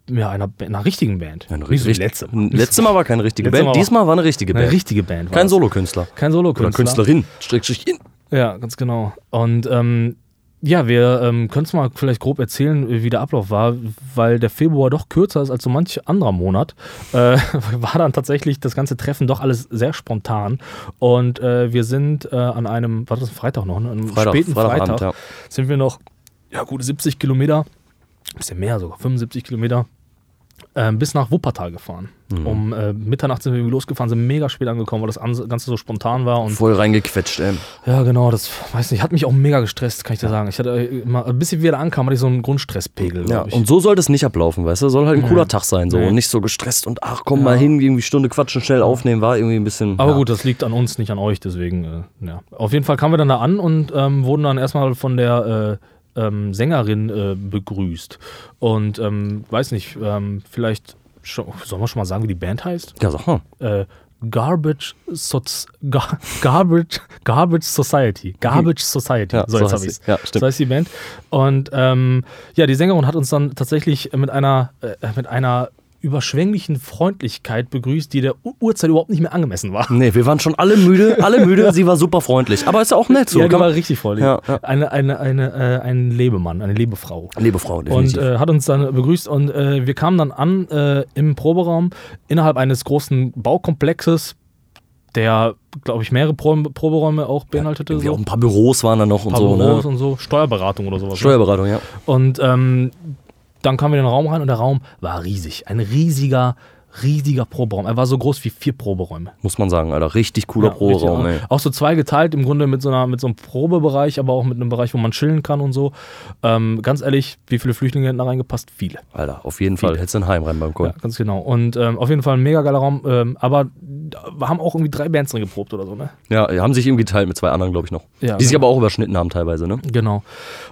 ja, einer, einer richtigen Band. Ein Nicht so richtig- letzte Mal. Letzte Mal war keine richtige Letztes Band, Mal war- diesmal war eine richtige Eine Band. richtige Band. war Kein. Solokünstler. Kein Oder Solokünstler. Künstlerin. Strickstrich in. Ja, ganz genau. Und ähm, ja, wir ähm, können es mal vielleicht grob erzählen, wie der Ablauf war, weil der Februar doch kürzer ist als so manch anderer Monat. Äh, [laughs] war dann tatsächlich das ganze Treffen doch alles sehr spontan. Und äh, wir sind äh, an einem, war das ein Freitag noch, ne? Freitag, späten Freitagabend, Freitag ja. sind wir noch, ja, gute 70 Kilometer, bisschen mehr sogar, 75 Kilometer. Ähm, bis nach Wuppertal gefahren. Mhm. Um äh, Mitternacht sind wir losgefahren, sind mega spät angekommen, weil das An- Ganze so spontan war. Und Voll reingequetscht, ey. ja, genau, das weiß nicht, hat mich auch mega gestresst, kann ich dir sagen. Ich hatte äh, immer, bis ich wieder ankam, hatte ich so einen Grundstresspegel. Ja, ich. und so sollte es nicht ablaufen, weißt du? Soll halt ein cooler Tag sein, so. Nee. Und nicht so gestresst und ach, komm Ja. mal hin, irgendwie Stunde quatschen, schnell aufnehmen, war irgendwie ein bisschen. Aber ja. gut, das liegt an uns, nicht an euch, deswegen, äh, ja. Auf jeden Fall kamen wir dann da an und ähm, wurden dann erstmal von der äh, ähm, Sängerin äh, begrüßt. Und ähm, weiß nicht, ähm, vielleicht, schon, sollen wir schon mal sagen, wie die Band heißt? Ja, sag mal. Äh, Garbage, Soz, Gar, [laughs] Garbage, Garbage Society. Garbage Society. Ja, so, so jetzt heißt habe ich. Ja, stimmt. So heißt die Band. Und ähm, ja, die Sängerin hat uns dann tatsächlich mit einer, äh, mit einer überschwänglichen Freundlichkeit begrüßt, die der Uhrzeit überhaupt nicht mehr angemessen war. Nee, wir waren schon alle müde, alle müde, sie war super freundlich. Aber ist ja auch nett so. ja, die war richtig voll. Ja, ja. Eine, eine, eine, äh, ein Lebemann, eine Lebefrau. Liebe Frau, Und definitiv. äh, hat uns dann begrüßt und äh, wir kamen dann an äh, im Proberaum innerhalb eines großen Baukomplexes, der, glaube ich, mehrere Pro Proberäume auch beinhaltete. irgendwie so. auch ein paar Büros waren da noch Ein und so. Büros Ne? und so, Steuerberatung oder sowas. ne? Steuerberatung, ja. Und ähm, dann kamen wir in den Raum rein und der Raum war riesig. Ein riesiger, riesiger Proberaum. Er war so groß wie vier Proberäume. Muss man sagen, Alter. Richtig cooler Ja, Proberaum, richtig, ey. Auch so zweigeteilt, im Grunde mit so, einer, mit so einem Probebereich, aber auch mit einem Bereich, wo man chillen kann und so. Ähm, ganz ehrlich, wie viele Flüchtlinge hätten da reingepasst? Viele. Alter, auf jeden Fall. Hättest du ein Heim reinbauen können. Ja, ganz genau. Und ähm, auf jeden Fall ein mega geiler Raum. Ähm, aber wir haben auch irgendwie drei Bands drin geprobt oder so, ne? Ja, haben sich irgendwie geteilt mit zwei anderen, glaube ich, noch. Ja, die sich genau. aber auch überschnitten haben teilweise, ne? Genau.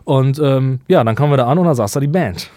Und ähm, ja, dann kamen wir da an und da saß da die Band.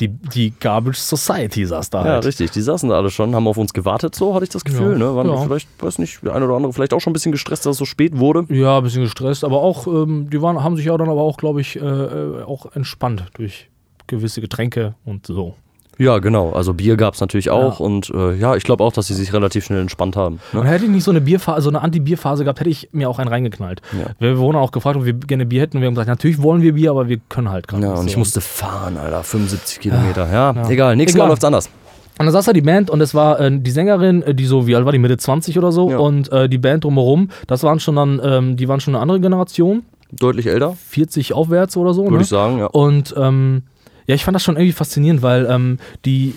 Die, die Garbage Society saß da Ja, halt. richtig. Die saßen da alle schon, haben auf uns gewartet, so hatte ich das Gefühl, Ja, ne? Waren ja. vielleicht, weiß nicht, der eine oder andere vielleicht auch schon ein bisschen gestresst, dass es so spät wurde. Ja, ein bisschen gestresst, aber auch, ähm, die waren, haben sich ja dann aber auch, glaube ich, äh, äh, auch entspannt durch gewisse Getränke und so. Ja, genau. Also Bier gab es natürlich auch und äh, ja, ich glaube auch, dass sie sich relativ schnell entspannt haben. Ne? Und hätte ich nicht so eine Bierphase, so eine Anti-Bier-Phase gehabt, hätte ich mir auch einen reingeknallt. Ja. Wir wurden auch gefragt, ob wir gerne Bier hätten und wir haben gesagt, natürlich wollen wir Bier, aber wir können halt gerade Ja, und ich musste fahren, Alter. 75 Kilometer. Ja, ja. egal. Nächstes Egal. Mal läuft's anders. Und da saß da die Band und es war äh, die Sängerin, äh, die so, wie alt war die, Mitte 20 oder so, Ja. und äh, die Band drumherum, das waren schon dann, ähm, die waren schon eine andere Generation, Deutlich älter, 40 aufwärts oder so. würde ne? ich sagen, ja. Und ähm, ja, ich fand das schon irgendwie faszinierend, weil ähm, die,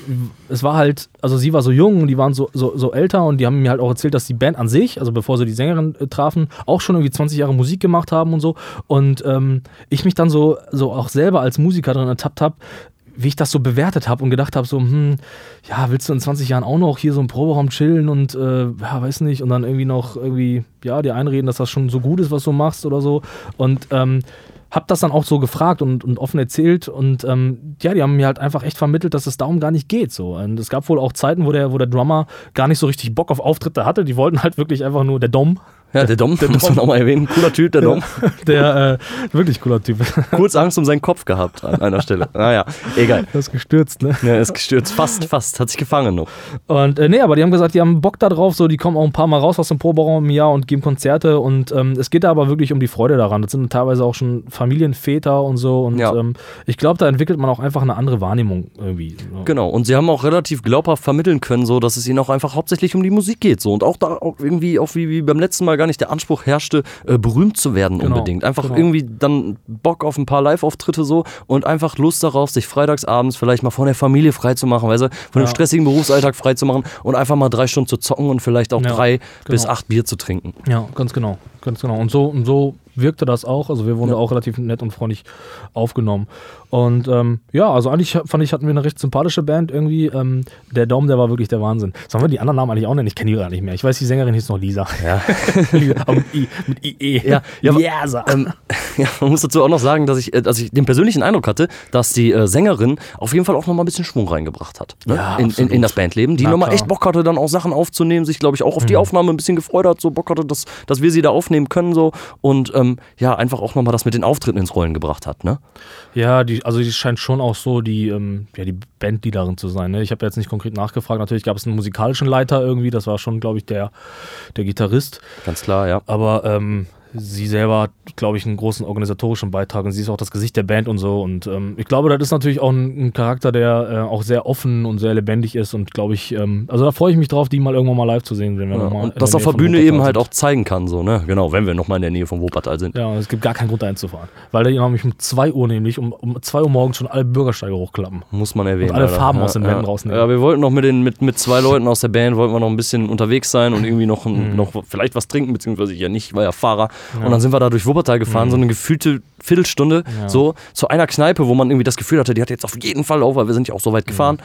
es war halt, also sie war so jung und die waren so, so, so älter und die haben mir halt auch erzählt, dass die Band an sich, also bevor sie die Sängerin äh, trafen, auch schon irgendwie 20 Jahre Musik gemacht haben und so. Und ähm, ich mich dann so, so auch selber als Musiker dran ertappt habe, wie ich das so bewertet habe und gedacht habe, so, hm, ja, willst du in 20 Jahren auch noch hier so im Proberaum chillen und, äh, ja, weiß nicht, und dann irgendwie noch irgendwie, ja, dir einreden, dass das schon so gut ist, was du machst oder so. Und, ähm, hab das dann auch so gefragt und, und offen erzählt und ähm, ja, die haben mir halt einfach echt vermittelt, dass es darum gar nicht geht. So. Und es gab wohl auch Zeiten, wo der, wo der Drummer gar nicht so richtig Bock auf Auftritte hatte. Die wollten halt wirklich einfach nur, der Dom, Ja, der Dom, der [laughs] muss man auch mal erwähnen. Cooler Typ, der Dom. [laughs] der äh, wirklich cooler Typ, [laughs] Kurz Angst um seinen Kopf gehabt an einer Stelle. Naja, egal. der ist gestürzt, ne? Ja, ist gestürzt. Fast, fast. Hat sich gefangen noch. Und äh, nee, aber die haben gesagt, die haben Bock da drauf, so, die kommen auch ein paar Mal raus aus dem Proberaum im Jahr und geben Konzerte und ähm, es geht da aber wirklich um die Freude daran. Das sind teilweise auch schon Familienväter und so und Ja. ähm, ich glaube, da entwickelt man auch einfach eine andere Wahrnehmung irgendwie. Genau. Und sie haben auch relativ glaubhaft vermitteln können, so, dass es ihnen auch einfach hauptsächlich um die Musik geht. So. Und auch da auch irgendwie, auch wie, wie beim letzten Mal gar nicht der Anspruch herrschte, äh, berühmt zu werden Genau, unbedingt. Einfach genau. irgendwie dann Bock auf ein paar Live-Auftritte so und einfach Lust darauf, sich freitagsabends vielleicht mal von der Familie freizumachen, weißt du, von dem Ja. stressigen Berufsalltag freizumachen und einfach mal drei Stunden zu zocken und vielleicht auch Ja, drei bis genau. acht Bier zu trinken. Ja, ganz genau, ganz genau. Und so, und so wirkte das auch. Also wir wurden auch relativ nett und freundlich aufgenommen. Und ähm, ja, also eigentlich fand ich, hatten wir eine recht sympathische Band irgendwie. Ähm, der Dom, der war wirklich der Wahnsinn. Sollen wir die anderen Namen eigentlich auch nennen? Ich kenne die gar nicht mehr. Ich weiß, die Sängerin hieß noch Lisa. Ja. Lisa, [laughs] aber mit, I, mit IE. Ja, ja, Lisa. ähm, [laughs] ja, man muss dazu auch noch sagen, dass ich, äh, dass ich den persönlichen Eindruck hatte, dass die äh, Sängerin auf jeden Fall auch nochmal ein bisschen Schwung reingebracht hat. Ne? Ja, in, in, in das Bandleben. Die nochmal echt Bock hatte, dann auch Sachen aufzunehmen, sich, glaube ich, auch auf die Aufnahme ein bisschen gefreut hat, so Bock hatte, dass, dass wir sie da aufnehmen können so und ähm, ja, einfach auch nochmal das mit den Auftritten ins Rollen gebracht hat. Ne? Ja, die, also die scheint schon auch so die, ähm, ja, die Bandleaderin zu sein. Ne? Ich habe jetzt nicht konkret nachgefragt. Natürlich gab es einen musikalischen Leiter irgendwie, das war schon, glaube ich, der, der Gitarrist. Ganz klar, ja. Aber ähm, sie selber hat, glaube ich, einen großen organisatorischen Beitrag und sie ist auch das Gesicht der Band und so. Und ähm, ich glaube, das ist natürlich auch ein, ein Charakter, der äh, auch sehr offen und sehr lebendig ist und glaube ich, ähm, also da freue ich mich drauf, die mal irgendwann mal live zu sehen, wenn wir ja. mal Und das auf der Bühne Wuppertal eben halt auch zeigen kann, so, ne? Genau, wenn wir nochmal in der Nähe von Wuppertal sind. Ja, es gibt gar keinen Grund, da hinzufahren. Weil die nämlich um 2 Uhr nämlich, um, um 2 Uhr morgens schon alle Bürgersteige hochklappen. Muss man erwähnen. Und alle Alter. Farben ja, aus den ja. Wänden rausnehmen. Ja, wir wollten noch mit, den, mit, mit zwei Leuten aus der Band, wollten wir noch ein bisschen unterwegs sein und irgendwie noch, Mhm. noch vielleicht was trinken, beziehungsweise ich ja nicht, ich war ja Fahrer. Und dann sind wir da durch Wuppertal gefahren, so eine gefühlte Viertelstunde, Mhm. Ja. so zu einer Kneipe, wo man irgendwie das Gefühl hatte, die hat jetzt auf jeden Fall auf, weil wir sind ja auch so weit gefahren.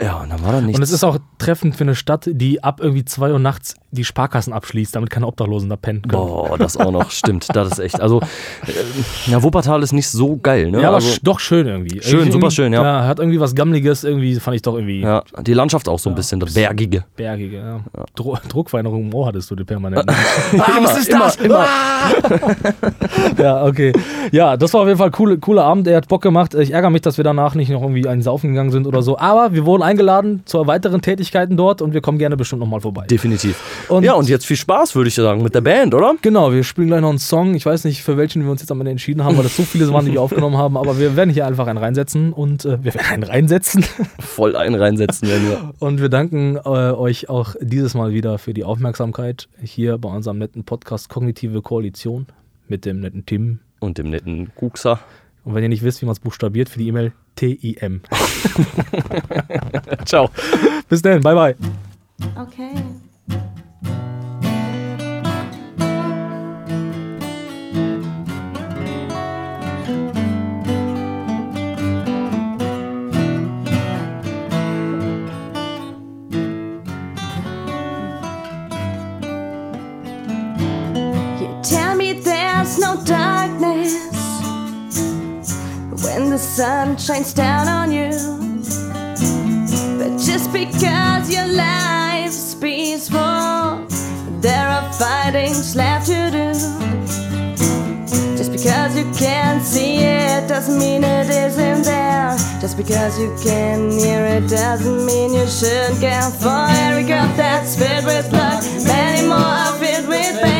Ja, und dann war da nichts. Und es ist auch treffend für eine Stadt, die ab irgendwie 2 Uhr nachts die Sparkassen abschließt, damit keine Obdachlosen da pennen können. Boah, das auch noch, stimmt, das ist echt. Also, äh, ja, Wuppertal ist nicht so geil, ne? Ja, aber also, doch schön irgendwie. Schön, irgendwie, super schön, ja. Ja, hat irgendwie was Gammeliges, irgendwie fand ich doch irgendwie ja, die Landschaft auch so ein bisschen, das Bergige. bergige. Ja. Dro Druckveränderung im Ohr hattest du die permanent. [laughs] Ah, was ist das? Immer, [laughs] ja, okay. Ja, das war auf jeden Fall ein coole, cooler Abend. Er hat Bock gemacht. Ich ärgere mich, dass wir danach nicht noch irgendwie einen Saufen gegangen sind oder so. Aber wir wurden eingeladen zu weiteren Tätigkeiten dort und wir kommen gerne bestimmt nochmal vorbei. Definitiv. Und- ja, und jetzt viel Spaß, würde ich sagen, mit der Band, oder? Genau, wir spielen gleich noch einen Song. Ich weiß nicht, für welchen wir uns jetzt am Ende entschieden haben, weil das so viele waren, die wir aufgenommen haben. Aber wir werden hier einfach einen reinsetzen und äh, wir werden einen reinsetzen. [laughs] Voll einen reinsetzen werden wir. Und wir danken äh, euch auch dieses Mal wieder für die Aufmerksamkeit hier bei unserem netten Podcast Kognitive Koalition mit dem netten Tim. Und dem netten Kuxer. Und wenn ihr nicht wisst, wie man es buchstabiert, für die E-Mail TIM. [laughs] Ciao. Bis dann, bye bye. Okay. You tell me there's no darkness the sun shines down on you. But just because your life's peaceful, there are fightings left to do. Just because you can't see it doesn't mean it isn't there. Just because you can hear it doesn't mean you shouldn't care for every cup that's filled with love. Many more are filled with pain.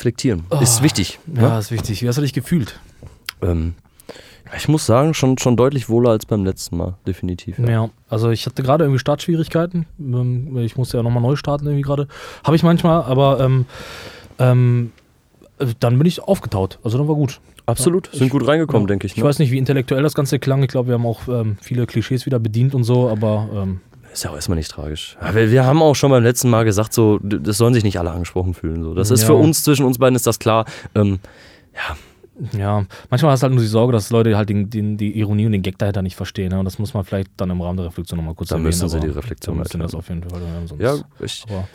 Reflektieren. Ist wichtig. Ja, Ne? ist wichtig. Wie hast du dich gefühlt? Ähm, ich muss sagen, schon, schon deutlich wohler als beim letzten Mal, definitiv. Ja, also ich hatte gerade irgendwie Startschwierigkeiten. Ähm, Ich musste ja nochmal neu starten irgendwie gerade. Habe ich manchmal, aber ähm, ähm, äh, dann bin ich aufgetaut. Also dann war gut. Absolut. Ja, Sind ich- gut reingekommen, Ja. denke ich. Ich Ne? weiß nicht, wie intellektuell das Ganze klang. Ich glaube, wir haben auch ähm, viele Klischees wieder bedient und so, aber ähm, Ist ja auch erstmal nicht tragisch. Aber wir, wir haben auch schon beim letzten Mal gesagt, so, das sollen sich nicht alle angesprochen fühlen. So. Das ist Ja. für uns, zwischen uns beiden ist das klar. Ähm, ja, ja, manchmal hast du halt nur die Sorge, dass Leute halt den, den, die Ironie und den Gag dahinter nicht verstehen. Ne? Und das muss man vielleicht dann im Rahmen der Reflexion nochmal kurz Da erwähnen. müssen sie die Reflexion müssen das auf jeden Fall. Ja, sonst, ja ich, aber,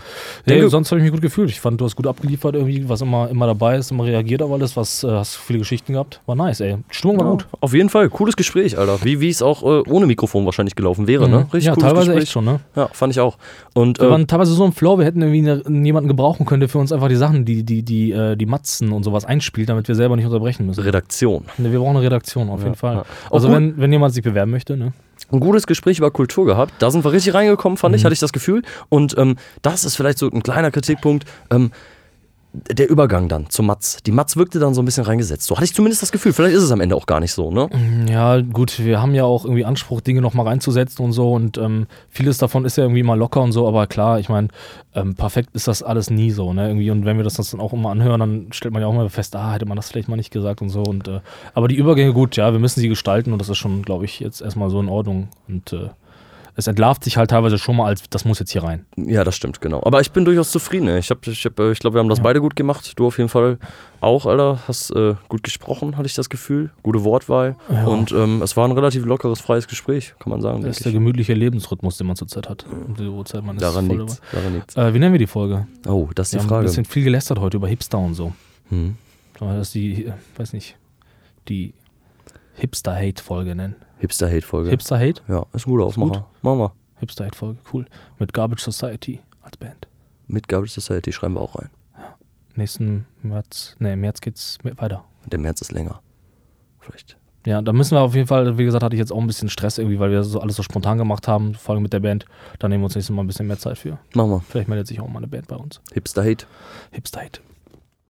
nee, sonst habe ich mich gut gefühlt. Ich fand, du hast gut abgeliefert, irgendwie, was immer, immer dabei ist, immer reagiert auf alles, was äh, hast viele Geschichten gehabt. War nice, ey. Die Stimmung war ja, gut. auf jeden Fall. Cooles Gespräch, Alter. Wie es auch äh, ohne Mikrofon wahrscheinlich gelaufen wäre, ne? Mhm. ja, cooles teilweise Gespräch. echt schon, ne? Ja, fand ich auch. Und Wir äh, waren teilweise so im Flow, wir hätten irgendwie eine, jemanden gebrauchen können, der für uns einfach die Sachen, die, die, die, äh, die Matzen und sowas einspielt, damit wir selber nicht unterbrechen müssen. Redaktion. Ne, Wir brauchen eine Redaktion, auf Ja, jeden Fall. ja. Also gut. wenn, wenn jemand sich bewerben möchte, ne? ein gutes Gespräch über Kultur gehabt. Da sind wir richtig reingekommen, fand ich, Mhm. hatte ich das Gefühl. Und ähm, das ist vielleicht so ein kleiner Kritikpunkt. Ähm, der Übergang dann zu Mats. Die Mats wirkte dann so ein bisschen reingesetzt. So hatte ich zumindest das Gefühl. Vielleicht ist es am Ende auch gar nicht so, ne? Ja, gut, wir haben ja auch irgendwie Anspruch, Dinge nochmal reinzusetzen und so und ähm, vieles davon ist ja irgendwie mal locker und so, aber klar, ich meine, ähm, perfekt ist das alles nie so, ne? Irgendwie und wenn wir das dann auch immer anhören, dann stellt man ja auch mal fest, ah, hätte man das vielleicht mal nicht gesagt und so und äh, aber die Übergänge gut, ja, wir müssen sie gestalten und das ist schon, glaube ich, jetzt erstmal so in Ordnung und äh, es entlarvt sich halt teilweise schon mal als, das muss jetzt hier rein. Ja, das stimmt, genau. Aber ich bin durchaus zufrieden. Ich, hab, ich, hab, äh, ich glaube, wir haben das Ja. beide gut gemacht. Du auf jeden Fall auch, Alter. Hast äh, gut gesprochen, hatte ich das Gefühl. Gute Wortwahl. Ja. Und ähm, es war ein relativ lockeres, freies Gespräch, kann man sagen. Das ist der ich. gemütliche Lebensrhythmus, den man zurzeit hat. Die Uhrzeit man ist Daran dabei. Äh, wie nennen wir die Folge? Oh, das ist Wir die haben ein Frage. bisschen viel gelästert heute über Hipster und so. Hm. Wir das die, äh, weiß nicht, die Hipster-Hate-Folge nennen? Hipster-Hate-Folge. Hipster-Hate? Ja, ist ein guter Ist gut. Aufmacher. Machen wir. Hipster-Hate-Folge, cool. Mit Garbage Society als Band. Mit Garbage Society schreiben wir auch rein. Nächsten März, ne, im März geht's weiter. Der März ist länger. Vielleicht. Ja, da müssen wir auf jeden Fall, wie gesagt, hatte ich jetzt auch ein bisschen Stress irgendwie, weil wir so alles so spontan gemacht haben, vor allem mit der Band. Da nehmen wir uns nächstes Mal ein bisschen mehr Zeit für. Machen wir. Vielleicht meldet sich auch mal eine Band bei uns. Hipster-Hate. Hipster-Hate.